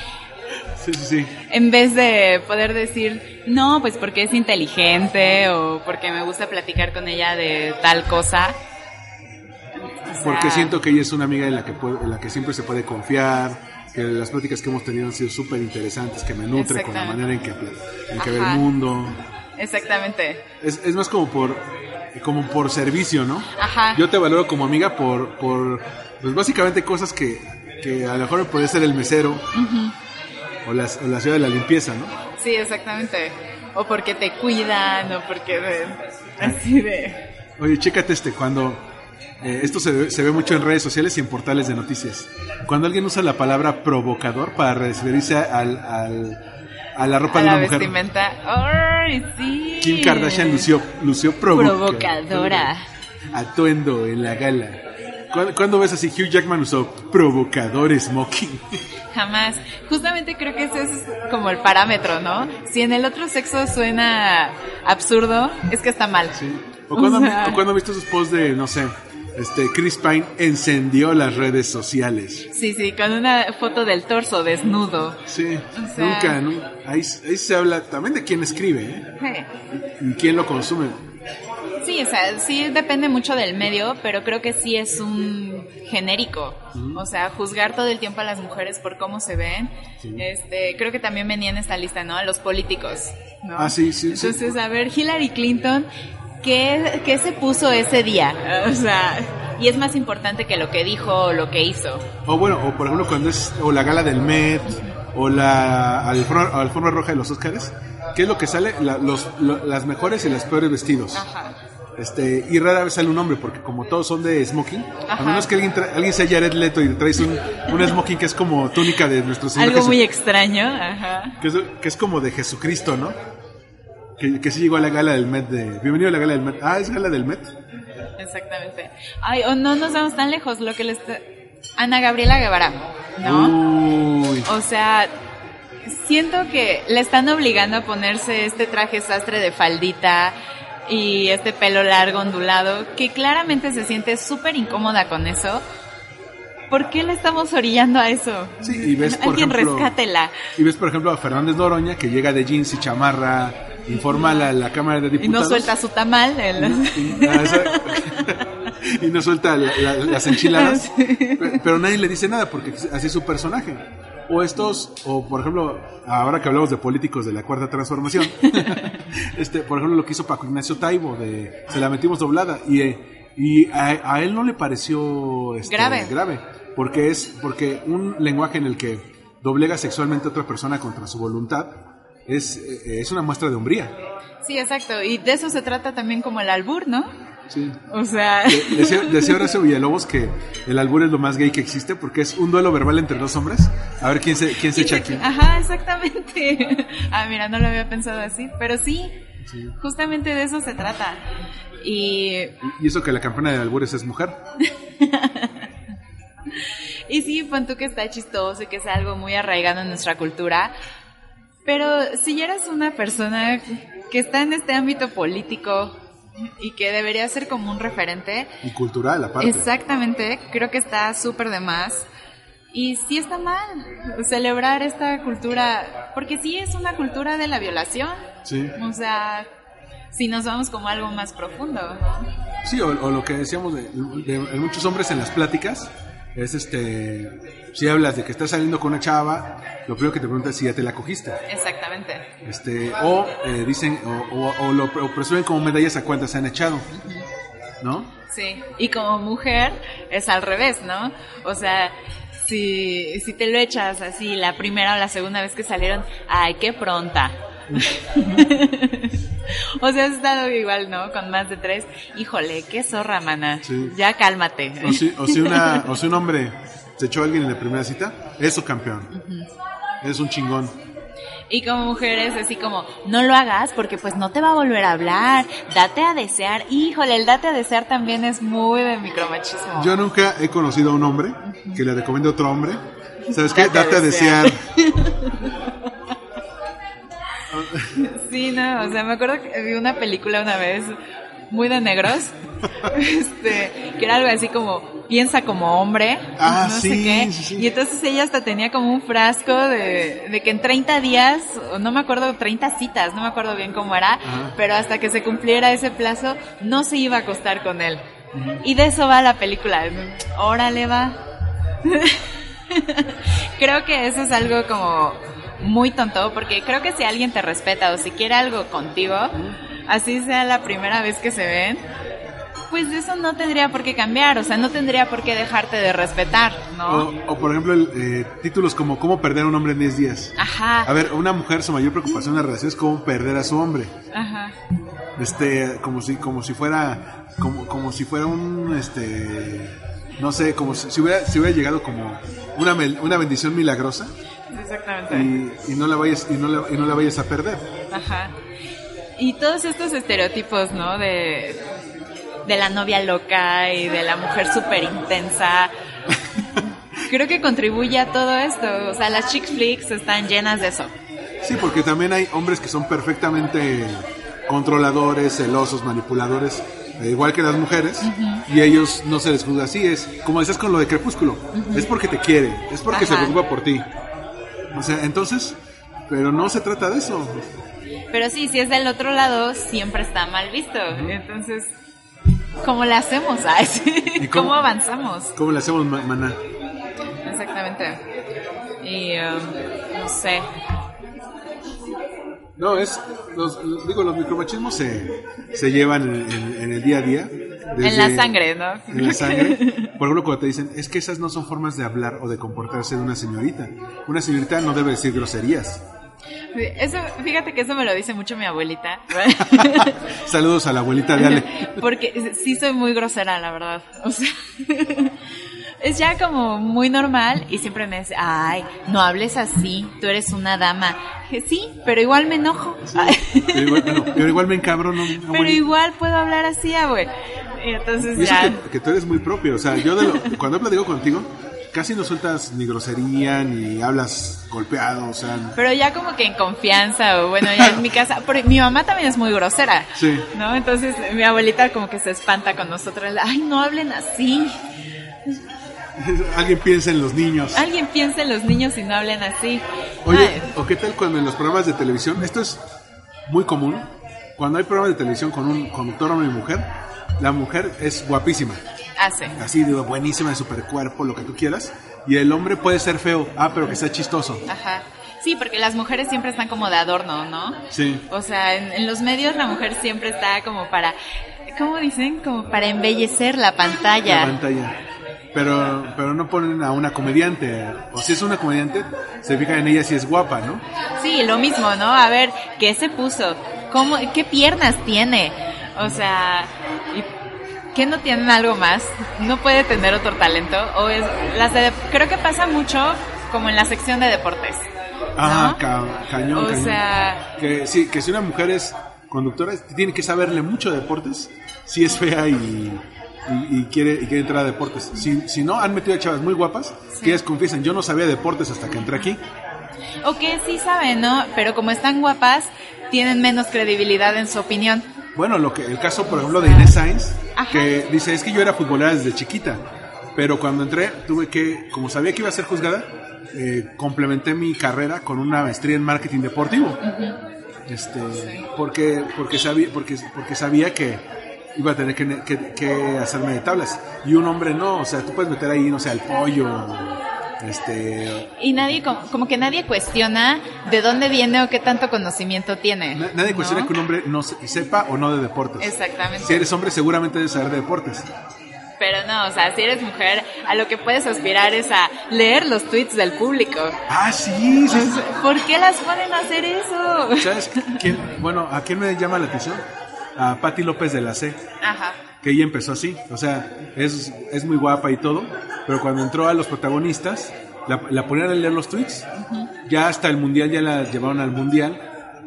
Sí, sí, sí. en vez de poder decir, no, pues porque es inteligente o porque me gusta platicar con ella de tal cosa. Sea, Porque siento que ella es una amiga en la que, puede- en la que siempre se puede confiar, que las pláticas que hemos tenido han sido súper interesantes, que me nutre con la manera en que, en que ve el mundo. Exactamente. Es, es más como por, como por servicio, ¿no? Ajá. Yo te valoro como amiga por, por pues básicamente cosas que, que a lo mejor puede ser el mesero o, las, o la ciudad de la limpieza, ¿no? Sí, exactamente. O porque te cuidan, o porque de- así de... Oye, chécate este, cuando... eh, esto se ve, se ve mucho en redes sociales y en portales de noticias. Cuando alguien usa la palabra provocador para referirse al, al, a la ropa a de la una mujer. vestimenta. ¡Ay, sí! Kim Kardashian lució, lució provoca- Provocadora. Atuendo en la gala. ¿Cuándo, cuándo ves así? Hugh Jackman usó provocador smoking. (laughs) Jamás. Justamente creo que ese es como el parámetro, ¿no? Si en el otro sexo suena absurdo, es que está mal. O cuando, sea- o cuando visto esos posts de, no sé, este, Chris Pine encendió las redes sociales. Sí, sí, con una foto del torso desnudo. Sí, O sea- nunca, nu- ahí, ahí se habla también de quién escribe ¿eh? (laughs) y quién lo consume. Sí, o sea, sí depende mucho del medio, pero creo que sí es un genérico. O sea, juzgar todo el tiempo a las mujeres por cómo se ven. Este, creo que también venía en esta lista, ¿no? A los políticos. ¿no? Ah, sí, sí, sí. Entonces, a ver, Hillary Clinton, ¿qué, ¿qué se puso ese día? O sea, y es más importante que lo que dijo o lo que hizo. O bueno, o por ejemplo cuando es o la gala del Met o la alfombra, alfombra roja de los Óscares, ¿qué es lo que sale? La- los, lo- las mejores y las peores vestidos. Ajá. Este, y rara vez sale un hombre, porque como todos son de smoking, a Ajá. menos que alguien, tra- alguien sea Jared Leto y traes un, un smoking que es como túnica de nuestro Señor Algo Jesu- muy extraño. Ajá. que, es, que es como de Jesucristo, ¿no? Que, que sí llegó a la gala del Met de... Bienvenido a la gala del Met. Ah, ¿es gala del Met? Exactamente. Ay, o no nos vamos tan lejos, lo que les... Ana Gabriela Guevara, ¿no? Uy. O sea, siento que le están obligando a ponerse este traje sastre de faldita y este pelo largo ondulado, que claramente se siente súper incómoda con eso. ¿Por qué le estamos orillando a eso? Sí, y ves, por Alguien ejemplo- rescátela. Y ves, por ejemplo, a Fernández Noroña, que llega de jeans y chamarra informal a la Cámara de Y Diputados. no suelta su tamal. el- Y, (laughs) (laughs) y no suelta la- la- las enchiladas. (laughs) Pe- Pero nadie le dice nada porque así es su personaje. O estos, o por ejemplo, ahora que hablamos de políticos de la cuarta transformación, este, por ejemplo, lo que hizo Paco Ignacio Taibo, de se la metimos doblada, y, eh, y a, a él no le pareció este, Grave. grave, porque es porque un lenguaje en el que doblega sexualmente a otra persona contra su voluntad es, eh, es una muestra de hombría. Sí, exacto. Y de eso se trata también como el albur, ¿no? Sí. O sea... De- Decía, decía Horacio Villalobos que el albur es lo más gay que existe porque es un duelo verbal entre dos hombres. A ver quién se, quién se echa aquí. Ajá, exactamente. (laughs) Ah, mira, no lo había pensado así, pero sí, justamente de eso se trata. Y, Y eso que la campeona de albures es mujer. (laughs) y sí, pon tú que está chistoso y que es algo muy arraigado en nuestra cultura, pero si ya eres una persona que está en este ámbito político y que debería ser como un referente, Y cultural, aparte. Exactamente, creo que está súper de más. Y sí está mal celebrar esta cultura, porque sí es una cultura de la violación. Sí. O sea, si nos vamos como algo más profundo. ¿no? Sí, o, o lo que decíamos de, de- de muchos hombres en las pláticas es este. Si hablas de que estás saliendo con una chava, lo primero que te preguntas es si ya te la cogiste. Exactamente. Este, o eh, dicen, o, o- o lo o presumen como medallas a cuántas se han echado. ¿No? Sí. Y como mujer es al revés, ¿no? O sea, si, si te lo echas así la primera o la segunda vez que salieron, ay, qué pronta. (laughs) o sea, has estado igual, ¿no? Con más de tres. Híjole, qué zorra, mana. Sí. Ya cálmate. O si, o si una, o si un hombre se echó a alguien en la primera cita, es su campeón. Es un chingón. Y como mujeres, así como, no lo hagas porque pues no te va a volver a hablar, date a desear. Híjole, el date a desear también es muy de micromachismo. Yo nunca he conocido a un hombre que le recomiende a otro hombre. ¿Sabes qué? Date a Date a desear. (laughs) Sí, no, o sea, me acuerdo que vi una película una vez muy de negros, (laughs) este, que era algo así como, piensa como hombre, Ah, no sí, sé qué, sí, sí. y entonces ella hasta tenía como un frasco de, de que en 30 días, no me acuerdo, 30 citas, no me acuerdo bien cómo era, Ajá. pero hasta que se cumpliera ese plazo, no se iba a acostar con él. Y de eso va la película, órale va. (laughs) creo que eso es algo como muy tonto, porque creo que si alguien te respeta o si quiere algo contigo, así sea la primera vez que se ven, pues eso no tendría por qué cambiar, o sea, no tendría por qué dejarte de respetar, ¿no? O, o, por ejemplo, el, eh, títulos como ¿Cómo perder a un hombre en 10 días? Ajá. A ver, una mujer, su mayor preocupación en la relación es cómo perder a su hombre. Ajá. Este, como si, como si fuera, como, como si fuera un, este, no sé, como si, si hubiera, si hubiera llegado como una, mel- una bendición milagrosa Exactamente. y, y no la vayas, y no la, y no la vayas a perder. Ajá. Y todos estos estereotipos, ¿no? De, de la novia loca y de la mujer súper intensa. Creo que contribuye a todo esto. O sea, las chick flicks están llenas de eso. Sí, porque también hay hombres que son perfectamente controladores, celosos, manipuladores, eh, igual que las mujeres, y ellos no se les juzga así. Es como decías con lo de Crepúsculo, es porque te quiere, es porque se preocupa por ti. O sea, entonces, pero no se trata de eso. Pero sí, si es del otro lado, siempre está mal visto. Entonces, ¿cómo le hacemos? Ay, sí. ¿Y ¿Cómo? cómo? avanzamos? ¿Cómo le hacemos, ma- maná? Exactamente. Y, um, no sé. No, es, los, digo, los micromachismos se, se llevan en, en- en el día a día. En la sangre, ¿no? En la sangre. Por ejemplo, cuando te dicen, es que esas no son formas de hablar o de comportarse de una señorita. Una señorita no debe decir groserías. Eso, fíjate que eso me lo dice mucho mi abuelita. (laughs) Saludos a la abuelita de Ale. Porque sí soy muy grosera, la verdad. O sea, es ya como muy normal y siempre me dice, ay, no hables así, tú eres una dama. Sí, pero igual me enojo. Pero igual, bueno, pero igual me encabrono. pero abuelita. igual puedo hablar así. Y entonces Y eso ya... que, que tú eres muy propio. O sea, yo de lo- cuando platico contigo, casi no sueltas ni grosería, ni hablas golpeado. O sea, Pero ya como que en confianza, o bueno, ya en mi casa, porque mi mamá también es muy grosera, Sí. ¿no? Entonces mi abuelita como que se espanta con nosotros, ay, no hablen así, (laughs) alguien piensa en los niños. alguien piensa en los niños y no hablen así. Oye, Ay, ¿o qué tal cuando en los programas de televisión, esto es muy común, cuando hay programas de televisión con un conductor hombre y mujer, la mujer es guapísima, hace. así digo, buenísima de super cuerpo, lo que tú quieras, y el hombre puede ser feo, ah, pero que sea chistoso. Ajá. Sí, porque las mujeres siempre están como de adorno, ¿no? Sí. O sea, en, en los medios la mujer siempre está como para, ¿cómo dicen? Como para embellecer la pantalla. La pantalla. Pero, pero no ponen a una comediante, o si es una comediante, se fijan en ella si es guapa, ¿no? Sí, lo mismo, ¿no? A ver, ¿qué se puso? ¿Cómo, ¿Qué piernas tiene? O sea, ¿y ¿qué no tienen algo más? ¿No puede tener otro talento? O es, las de- creo que pasa mucho como en la sección de deportes. Ah, ¿no? ca- cañón, O cañón. sea- Que sí, que si una mujer es conductora, tiene que saberle mucho de deportes, si es fea y, y, y quiere, y quiere entrar a deportes. Si, si no, han metido a chavas muy guapas, que ellas confiesan, yo no sabía de deportes hasta que entré aquí. O que sí saben, ¿no? Pero como están guapas, tienen menos credibilidad en su opinión. Bueno, lo que el caso, por ejemplo, de Inés Sainz, Ajá. que dice, es que yo era futbolera desde chiquita, pero cuando entré, tuve que, como sabía que iba a ser juzgada, eh, complementé mi carrera con una maestría en marketing deportivo. Este, porque, porque, sabía, porque, porque sabía que iba a tener que, que- que hacerme de tablas. Y un hombre no, o sea, tú puedes meter ahí, no sé, al pollo, este, Y nadie, como, como que nadie cuestiona de dónde viene o qué tanto conocimiento tiene. na- nadie ¿no? cuestiona que un hombre no se- sepa o no de deportes. Exactamente. Si eres hombre, seguramente debes saber de deportes. Pero no, o sea, si eres mujer, a lo que puedes aspirar es a leer los tweets del público. Ah, sí, sí. ¿Por qué las ponen a hacer eso? ¿Sabes quién? Bueno, ¿a quién me llama la atención? A Patti López de la C, Ajá. Que ella empezó así. O sea, es, es muy guapa y todo, pero cuando entró a los protagonistas, la, la ponían a leer los tweets. Ya hasta el mundial, ya la llevaron al mundial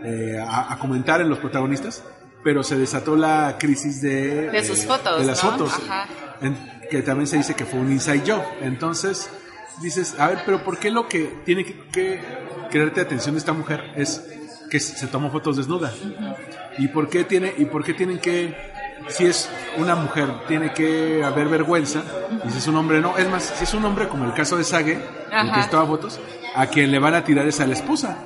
eh, a, a comentar en los protagonistas, pero se desató la crisis de... De sus fotos, De las ¿no? fotos. Ajá. En- que también se dice que fue un inside job. Entonces, dices, a ver, pero ¿por qué lo que tiene que, que quererte atención de esta mujer es que se tomó fotos desnuda? ¿Y por qué tiene y por qué tienen que si es una mujer tiene que haber vergüenza y si es un hombre no? Es más, si es un hombre como el caso de Sage, el que toma fotos, a quien le van a tirar es a la esposa.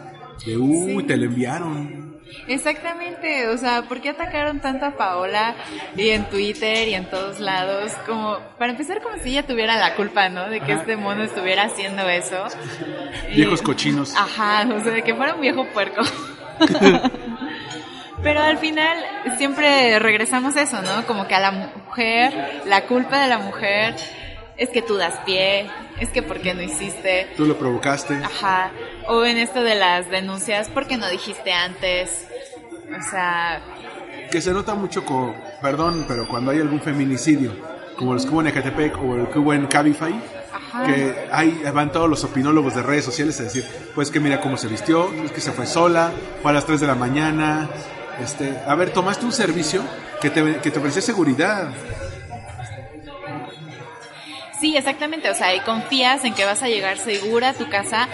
De, uy, te lo enviaron. Exactamente, o sea, ¿por qué atacaron tanto a Paola y en Twitter y en todos lados? Como, para empezar, como si ella tuviera la culpa, ¿no? De que Ajá. este mono estuviera haciendo eso. Viejos cochinos. Ajá, o sea, de que fuera un viejo puerco. (laughs) Pero al final siempre regresamos a eso, ¿no? Como que a la mujer, la culpa de la mujer es que tú das pie, es que por qué no hiciste. Tú lo provocaste. Ajá. O en esto de las denuncias, ¿por qué no dijiste antes? O sea, Que se nota mucho, co- perdón, pero cuando hay algún feminicidio como los que hubo en Ecatepec o el que hubo en Cabify, Ajá. que ahí van todos los opinólogos de redes sociales a decir, pues que mira cómo se vistió, es que se fue sola, fue a las 3 de la mañana. Este, a ver, tomaste un servicio que te, que te ofrecía seguridad. Sí, exactamente. O sea, y confías en que vas a llegar segura a tu casa.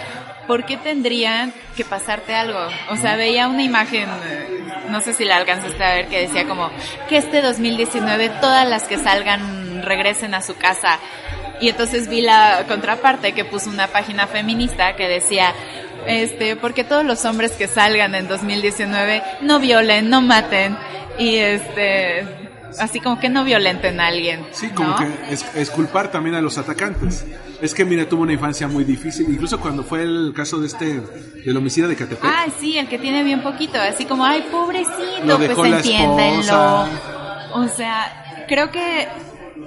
¿Por qué tendrían que pasarte algo? O sea, veía una imagen, eh, no sé si la alcanzaste a ver, que decía como que este 2019 todas las que salgan regresen a su casa. Y entonces vi la contraparte que puso una página feminista que decía, este, porque todos los hombres que salgan en 2019 no violen, no maten y este, así como que no violenten a alguien. Sí, como ¿no? que es, es culpar también a los atacantes. Es que mira, tuvo una infancia muy difícil, incluso cuando fue el caso de este, del homicidio de Catepec. Ay, sí, el que tiene bien poquito, así como, ay, pobrecito, Lo dejó pues entiéndenlo. O sea, creo que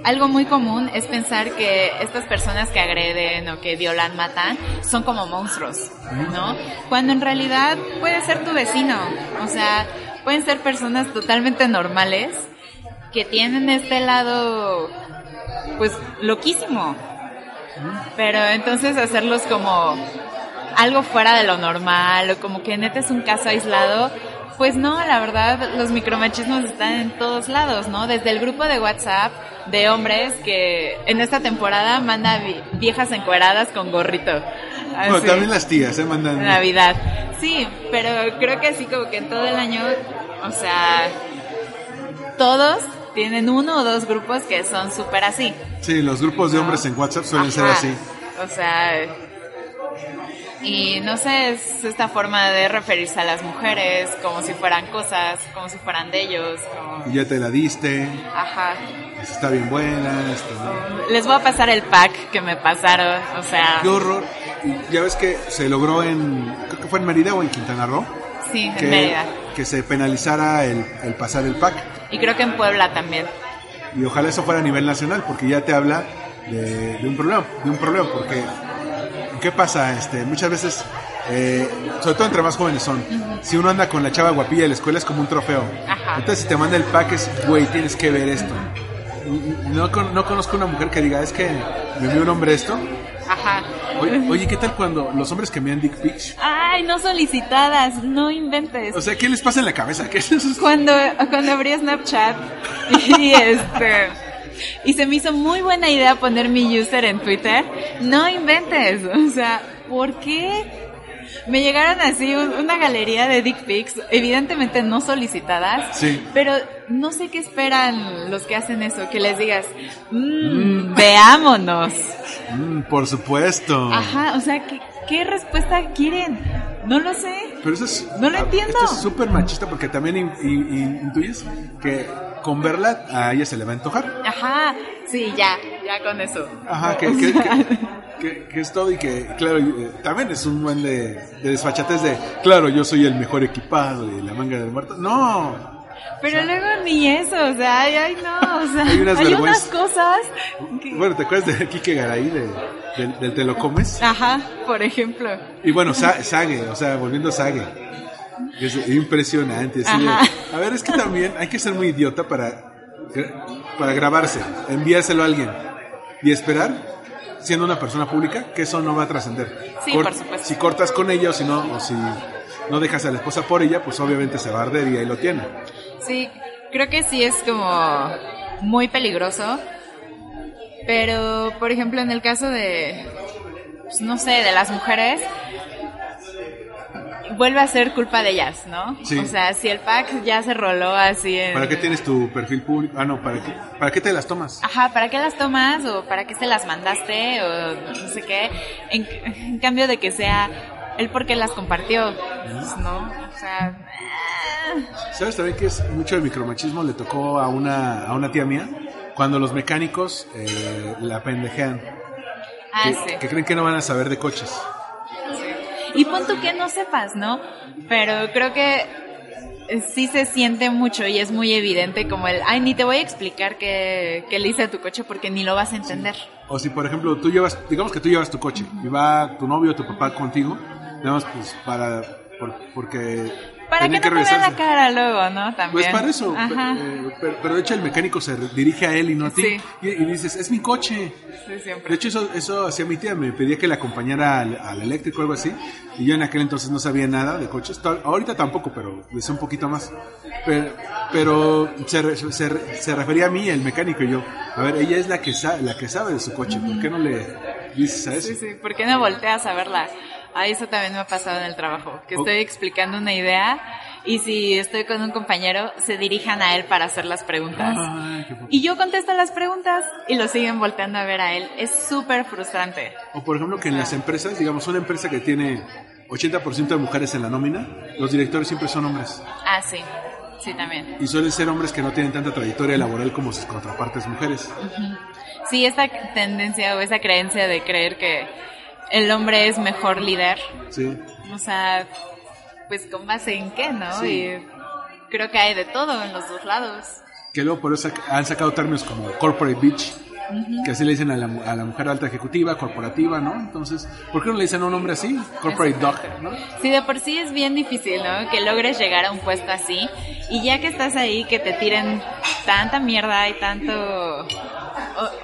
algo muy común es pensar que estas personas que agreden o que violan, matan, son como monstruos, ¿no? Cuando en realidad puede ser tu vecino, o sea, pueden ser personas totalmente normales que tienen este lado, pues, loquísimo. Pero entonces hacerlos como algo fuera de lo normal o como que neta es un caso aislado, pues no, la verdad los micromachismos están en todos lados, ¿no? Desde el grupo de WhatsApp de hombres que en esta temporada manda vi- viejas encueradas con gorrito. bueno, Así, también las tías, ¿eh? Mandan. Navidad. Sí, pero creo que así como que en todo el año, o sea, todos tienen uno o dos grupos que son súper así. Sí, los grupos de hombres en WhatsApp suelen ser así. O sea, y no sé, es esta forma de referirse a las mujeres como si fueran cosas, como si fueran de ellos. como- ya te la diste, Ajá. está bien buena. está- Les voy a pasar el pack que me pasaron, o sea, Qué horror. Ya ves que se logró en, creo que fue en Mérida o en Quintana Roo, sí, en que, Mérida. que se penalizara el, el pasar el pack. Y creo que en Puebla también. Y ojalá eso fuera a nivel nacional, porque ya te habla de, de un problema, de un problema, porque ¿qué pasa? Este, muchas veces, eh, sobre todo entre más jóvenes son, si uno anda con la chava guapilla de la escuela es como un trofeo. Ajá. Entonces si te manda el pack es, güey, tienes que ver esto. No, no conozco una mujer que diga, es que me envió un hombre esto. Ajá. Oye, oye, ¿qué tal cuando los hombres que envían dick pics? Ay, no solicitadas, no inventes. O sea, ¿qué les pasa en la cabeza? ¿Qué es eso? cuando, cuando abrí Snapchat y este y se me hizo muy buena idea poner mi user en Twitter, no inventes, o sea, ¿por qué? Me llegaron así un- una galería de dick pics, evidentemente no solicitadas, Sí. pero no sé qué esperan los que hacen eso, que les digas, "Mm, veámonos. Mm, por supuesto. Ajá, o sea, ¿qué, ¿qué respuesta quieren? No lo sé. Pero eso es. No lo entiendo. Esto es súper machista porque también in- in- in- intuyes que con verla a ella se le va a antojar. Ajá, sí, ya, ya con eso. Ajá, que, O que, sea, que- que- que es todo y que, claro, eh, también es un buen de, de desfachatez de, claro, yo soy el mejor equipado y la manga del muerto. No, Pero luego ni eso, o sea, ay, ay, no, o sea, Hay hay unas unas, vergüenzas. cosas. que- bueno, ¿te acuerdas de Kike Garay de, del, del Te lo comes? Ajá, por ejemplo. Y bueno, Sa- Sage, o sea, volviendo a Sage. Es impresionante. Ajá. a ver, es que también hay que ser muy idiota para, para grabarse, enviárselo a alguien y esperar, siendo una persona pública, que eso no va a trascender. Sí, por supuesto. Si cortas con ella o si no, o si no dejas a la esposa por ella, pues obviamente se va a arder y ahí lo tiene. Sí, creo que sí es como muy peligroso. Pero, por ejemplo, en el caso de, pues, no sé, de las mujeres, vuelve a ser culpa de ellas, ¿no? Sí. O sea, si el pack ya se roló así en... ¿Para qué tienes tu perfil público? Ah, no, ¿para qué, ¿para qué te las tomas? Ajá, ¿para qué las tomas o para qué se las mandaste o no sé qué? En, en cambio de que sea él porque las compartió, ¿no? O sea, ah, ¿Sabes también que es mucho el micromachismo? Le tocó a una, a una tía mía cuando los mecánicos eh, la pendejean. ah, que, sí. que creen que no van a saber de coches. Y pon tú que no sepas, ¿no? Pero creo que eh, sí se siente mucho y es muy evidente como el, ay, ni te voy a explicar qué, qué le hice a tu coche porque ni lo vas a entender. O si, por ejemplo, tú llevas, digamos que tú llevas tu coche y va tu novio o tu papá contigo, nada más pues para, por- porque Para que no te vean la cara luego, ¿no? También. Pues para eso, eh, pero, pero de hecho el mecánico se dirige a él y no a ti. Sí. Y, y dices, es mi coche. Sí, siempre. De hecho, eso, eso hacía mi tía, me pedía que la acompañara al, al eléctrico o algo así. Y yo en aquel entonces no sabía nada de coches. Ta- Ahorita tampoco, pero sé un poquito más. Pero, pero se, se, se refería a mí, el mecánico, y yo. A ver, ella es la que, la que sabe de su coche. ¿Por qué no le dices a eso? Sí, sí, ¿por qué no volteas a verla? Ah, eso también me ha pasado en el trabajo, que estoy explicando una idea y si estoy con un compañero, se dirijan a él para hacer las preguntas. Ay, qué po- Y yo contesto las preguntas y lo siguen volteando a ver a él. Es súper frustrante. O por ejemplo que en las empresas, digamos, una empresa que tiene 80% de mujeres en la nómina, los directores siempre son hombres. Ah, sí, sí también. Y suelen ser hombres que no tienen tanta trayectoria laboral como sus contrapartes mujeres. Sí, esta tendencia o esa creencia de creer que el hombre es mejor líder, Sí. o sea, pues con base en qué, ¿no? Sí. Y creo que hay de todo en los dos lados. Que luego por eso han sacado términos como corporate que así le dicen a la, a la mujer alta ejecutiva, corporativa, ¿no? Entonces, ¿por qué no le dicen a un hombre así? Corporate dog, ¿no? Sí, de por sí es bien difícil, ¿no? Que logres llegar a un puesto así y ya que estás ahí, que te tiren tanta mierda y tanto...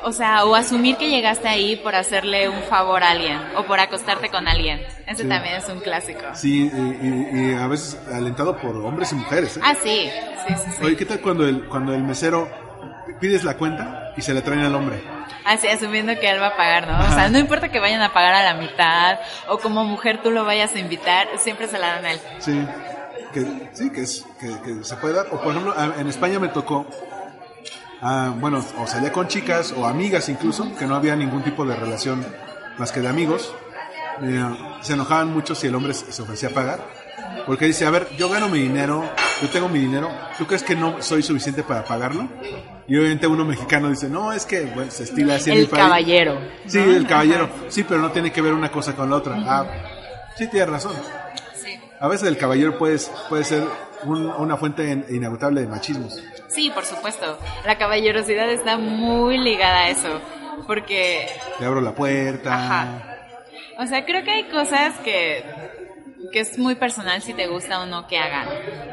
O, o sea, o asumir que llegaste ahí por hacerle un favor a alguien o por acostarte con alguien. Ese Sí. también es un clásico. Sí, y, y- y a veces alentado por hombres y mujeres, ¿eh? Ah, sí, sí, sí, sí. Oye, ¿qué tal cuando el, cuando el mesero pides la cuenta y se la traen al hombre? Así, asumiendo que él va a pagar, ¿no? O sea, no importa que vayan a pagar a la mitad o como mujer tú lo vayas a invitar, siempre se la dan a él. Sí, que, sí, que, es, que, que se puede dar. O por ejemplo, en España me tocó, ah, bueno, o salía con chicas o amigas incluso, que no había ningún tipo de relación más que de amigos. Eh, se enojaban mucho si el hombre se ofrecía a pagar. Porque dice, a ver, yo gano mi dinero, yo tengo mi dinero, ¿tú crees que no soy suficiente para pagarlo? Y obviamente uno mexicano dice, no, es que bueno, se estila así El país". caballero. Sí, ¿no? el caballero. Ajá. Sí, pero no tiene que ver una cosa con la otra. Ah, sí, tienes razón. Sí. A veces el caballero puede, puede ser un- una fuente in- inagotable de machismos. Sí, por supuesto. La caballerosidad está muy ligada a eso. Porque, Le abro la puerta. Ajá. o sea, creo que hay cosas que, que es muy personal si te gusta o no que hagan,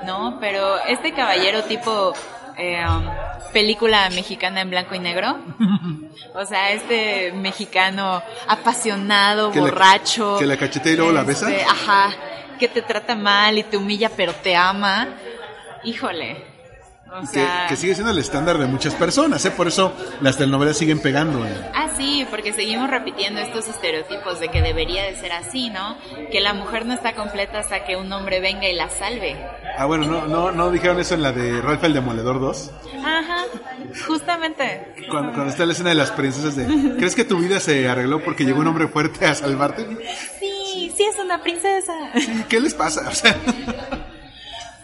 ¿no? Pero este caballero tipo eh, um, película mexicana en blanco y negro, (laughs) o sea, este mexicano apasionado, Que la- borracho. que la cachetea y luego la besa. este, Ajá, que te trata mal y te humilla pero te ama. Híjole. O Que, sea, que sigue siendo el estándar de muchas personas, ¿eh? Por eso las telenovelas siguen pegando. ¿eh? Ah, sí, porque seguimos repitiendo estos estereotipos de que debería de ser así, ¿no? Que la mujer no está completa hasta que un hombre venga y la salve. Ah, bueno, no, no, no dijeron eso en la de Ralph el Demoledor 2. Ajá, justamente. Cuando, cuando está la escena de las princesas de ¿Crees que tu vida se arregló porque llegó un hombre fuerte a salvarte? Sí, sí es una princesa. Sí, ¿Qué les pasa? O sea,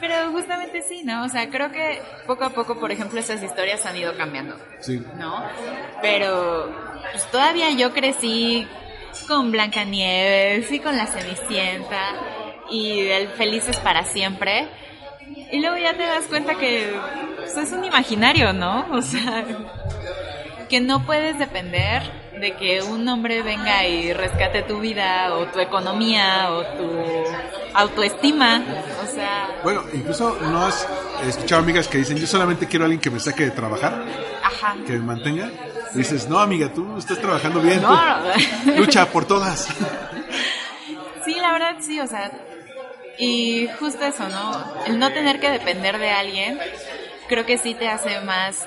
Pero justamente sí, ¿no? O sea, creo que poco a poco, por ejemplo, esas historias han ido cambiando, sí. ¿no? Pero pues, todavía yo crecí con Blancanieves y con la Cenicienta y el Felices para siempre. Y luego ya te das cuenta que pues, es un imaginario, ¿no? O sea, que no puedes depender de que un hombre venga y rescate tu vida o tu economía o tu autoestima. O sea, Bueno, incluso no has escuchado amigas que dicen, yo solamente quiero a alguien que me saque de trabajar, ajá. que me mantenga. Y dices, no, amiga, tú estás trabajando bien. No. lucha por todas. (laughs) Sí, la verdad sí, o sea, y justo eso, ¿no? El no tener que depender de alguien, creo que sí te hace más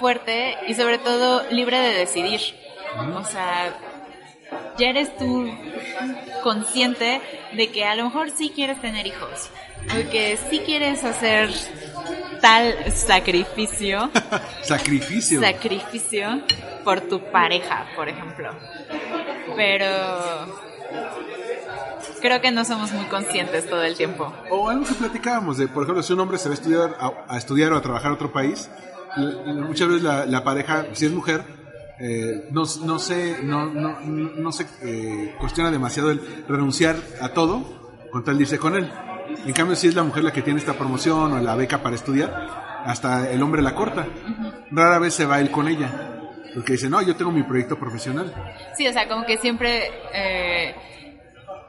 fuerte y sobre todo libre de decidir. O sea, ya eres tú consciente de que a lo mejor sí quieres tener hijos, o que sí quieres hacer tal sacrificio, (laughs) Sacrificio. sacrificio por tu pareja, por ejemplo. Pero creo que no somos muy conscientes todo el tiempo. O algo que platicábamos de, por ejemplo, si un hombre se va a estudiar, a, a estudiar o a trabajar a otro país, muchas veces la, la pareja, si es mujer, eh, no, no se, no, no, no se eh, cuestiona demasiado el renunciar a todo con tal de irse con él. En cambio, si es la mujer la que tiene esta promoción o la beca para estudiar, hasta el hombre la corta. Rara vez se va él con ella. Porque dice, no, yo tengo mi proyecto profesional. Sí, o sea, como que siempre eh,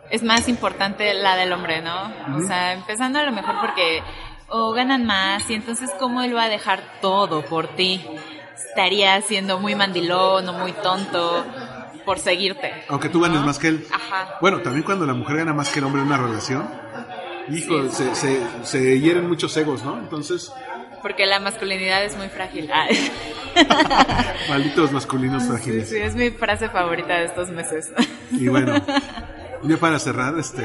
es más importante la del hombre, ¿no? O sea, empezando a lo mejor porque o ganan más y entonces cómo él va a dejar todo por ti. Estaría siendo muy mandilón o muy tonto por seguirte. Aunque tú ganes más que él. Ajá. Bueno, también cuando la mujer gana más que el hombre en una relación, hijo, se, se, se hieren muchos egos, ¿no? Entonces, Porque la masculinidad es muy frágil. Ah. (laughs) malditos masculinos Sí, frágiles. sí, es mi frase favorita de estos meses. Y bueno, (laughs) ya para cerrar, este,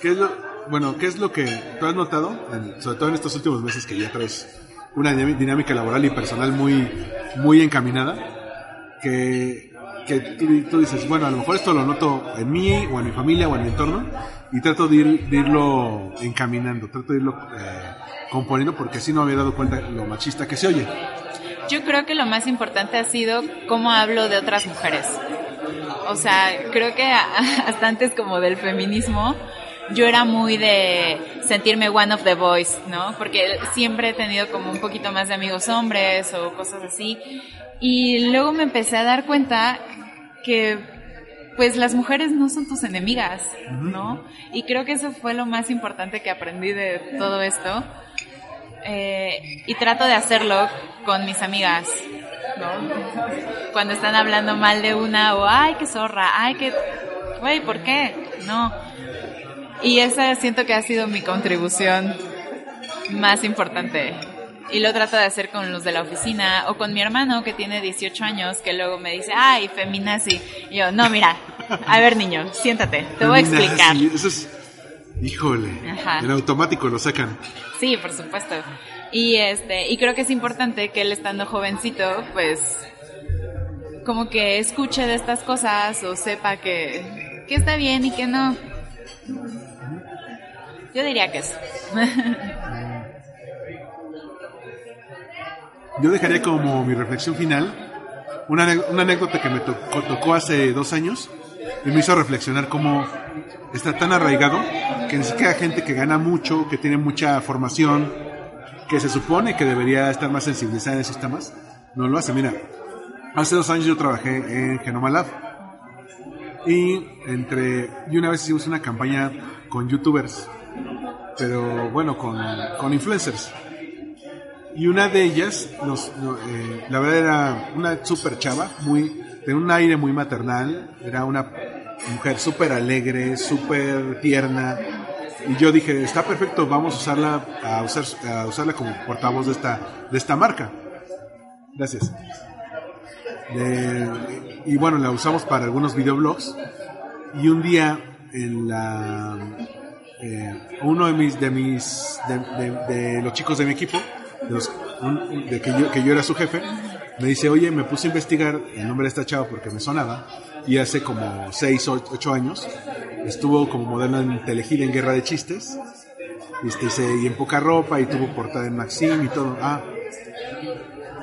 ¿qué es lo, bueno, qué es lo que tú has notado, en- sobre todo en estos últimos meses que ya traes una dinámica laboral y personal muy, muy encaminada, que, que tú, tú dices, bueno, a lo mejor esto lo noto en mí o en mi familia o en mi entorno y trato de, ir- de irlo encaminando, trato de irlo eh, componiendo porque así no había dado cuenta lo machista que se oye. Yo creo que lo más importante ha sido cómo hablo de otras mujeres. O sea, creo que (laughs) hasta antes como del feminismo, yo era muy de sentirme one of the boys, ¿no? Porque siempre he tenido como un poquito más de amigos hombres o cosas así. Y luego me empecé a dar cuenta que pues las mujeres no son tus enemigas, ¿no? Y creo que eso fue lo más importante que aprendí de todo esto. Eh, y trato de hacerlo con mis amigas, ¿no? Cuando están hablando mal de una o, ay, qué zorra, ay, qué... Güey, ¿por qué? No. Y esa siento que ha sido mi contribución más importante. Y lo trato de hacer con los de la oficina o con mi hermano que tiene 18 años que luego me dice, ay, feminazi. Y yo, no, mira, a ver niño, siéntate, te voy a explicar. Eso es, híjole, Ajá. en automático lo sacan. Sí, por supuesto. Y este, y creo que es importante que él estando jovencito, pues como que escuche de estas cosas o sepa que, que está bien y que no. Yo diría que eso. Yo dejaría como mi reflexión final una, una anécdota que me tocó, tocó hace dos años y me hizo reflexionar cómo está tan arraigado que ni siquiera gente que gana mucho, que tiene mucha formación, que se supone que debería estar más sensibilizada en esos temas, no lo hace. Mira, hace dos años yo trabajé en Genoma Lab y entre y una vez hicimos una campaña con youtubers, pero bueno, con, con influencers. Y una de ellas, nos, no, eh, la verdad era una super chava, muy, de un aire muy maternal, era una mujer súper alegre, súper tierna. Y yo dije, está perfecto, vamos a usarla, a, usar, a usarla como portavoz de esta, de esta marca. Gracias. Y bueno, la usamos para algunos videoblogs. Y un día, en la, eh, uno de mis, de mis, de, los chicos de mi equipo, de, los- un- de que, yo, que yo era su jefe, me dice, oye, me puse a investigar el nombre de esta chava porque me sonaba, y hace como 6 o 8 años estuvo como modelo en Telehit en Guerra de Chistes, este, y en poca ropa, y tuvo portada en Maxim y todo. Ah,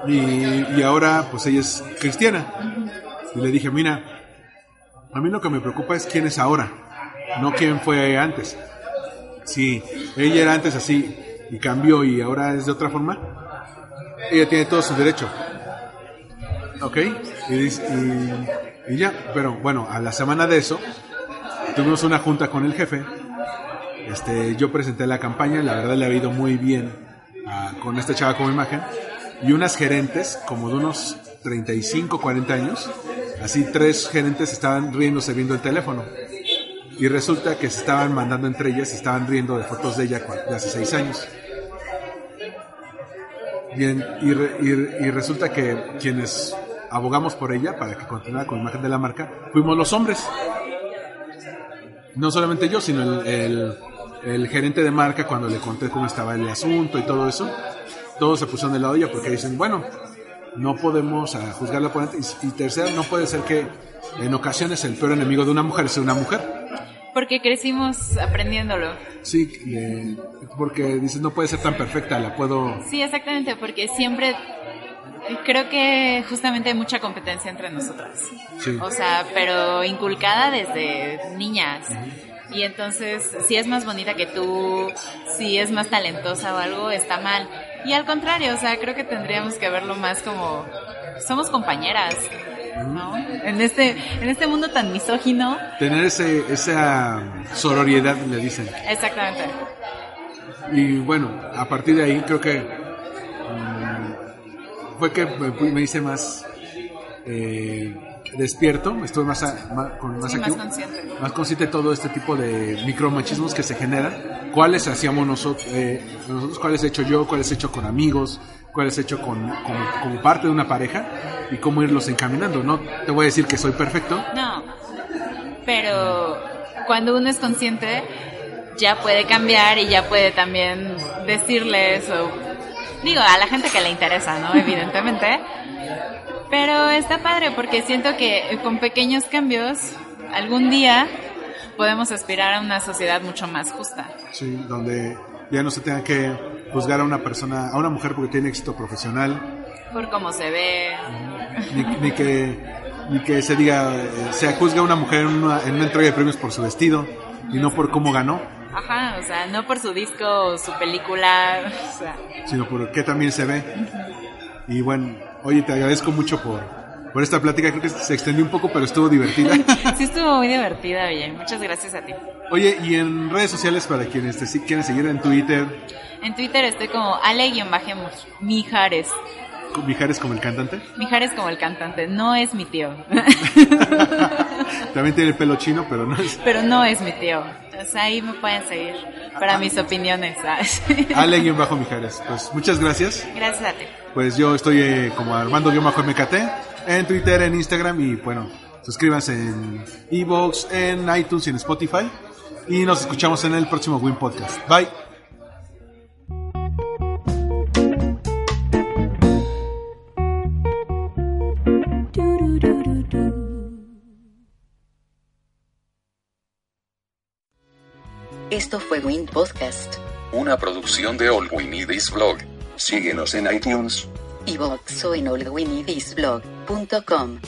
y, y ahora pues ella es cristiana. Y le dije, mira, a mí lo que me preocupa es quién es ahora, no quién fue antes. Si ella era antes así y cambió y ahora es de otra forma, ella tiene todo su derecho. ¿Ok? Y, y- y ya, pero bueno, a la semana de eso, tuvimos una junta con el jefe. Este, yo presenté la campaña, la verdad le ha ido muy bien ah, con esta chava como imagen. Y unas gerentes, como de unos 35, 40 años, así tres gerentes estaban riéndose viendo el teléfono. Y resulta que se estaban mandando entre ellas, se estaban riendo de fotos de ella de hace seis años. Y, en- y re- y- y resulta que quienes abogamos por ella para que continuara con la imagen de la marca fuimos los hombres. No solamente yo, sino el, el- gerente de marca cuando le conté cómo estaba el asunto y todo eso. Todos se pusieron de lado de ella porque dicen, bueno, no podemos ah, juzgarla por antes. Y tercero, no puede ser que en ocasiones el peor enemigo de una mujer sea una mujer. Porque crecimos aprendiéndolo. Sí, eh, porque dices, no puede ser tan perfecta, la puedo... Sí, exactamente, porque siempre creo que justamente hay mucha competencia entre nosotras. Sí. O sea, pero inculcada desde niñas. Y entonces, si es más bonita que tú, si es más talentosa o algo, está mal. Y al contrario, o sea, creo que tendríamos que verlo más como somos compañeras. ¿No? En este, en este mundo tan misógino. Tener ese, esa sororidad, le dicen. Exactamente. Y bueno, a partir de ahí creo que mm, fue que me, me hice más eh, despierto, estuve más, a- más- con más Sí, más consciente. más consciente de todo este tipo de micromachismos que se generan, cuáles hacíamos nosotros, eh, nosotros cuáles he hecho yo, cuáles he hecho con amigos, cuáles he hecho con, como, como parte de una pareja y cómo irlos encaminando. No te voy a decir que soy perfecto, No. Pero cuando uno es consciente, ya puede cambiar y ya puede también decirles o digo a la gente que le interesa, ¿no? (laughs) Evidentemente. Pero está padre porque siento que con pequeños cambios algún día podemos aspirar a una sociedad mucho más justa. sí, donde ya no se tenga que juzgar a una persona, a una mujer porque tiene éxito profesional, Por cómo se ve. ni, ni que ni que se diga eh, se juzga a una mujer en una, en una entrega de premios por su vestido y no por cómo ganó. Ajá, o sea, no por su disco o su película, o sea, sino por qué también se ve. Y bueno oye te agradezco mucho por por esta plática creo que se extendió un poco pero estuvo divertida (laughs) sí estuvo muy divertida, oye. Muchas gracias a ti. oye y en redes sociales para quienes te quieran seguir en Twitter En Twitter estoy como Ale-Mijares. Mijares como el cantante Mijares como el cantante, no es mi tío. (laughs) también tiene el pelo chino pero no es Pero no es mi tío. Entonces ahí me pueden seguir para mis opiniones, (laughs) ¿sabes? Ale guion bajo Mijares pues muchas gracias Gracias a ti. Pues yo estoy eh, como Armando-MKT en Twitter, en Instagram y bueno, suscríbanse en Evox, en iTunes y en Spotify. Y nos escuchamos en el próximo Win Podcast. Bye. Esto fue Wind Podcast. Una producción de All We Need Is Blog. Síguenos en iTunes. y o en allwinidisblog.com.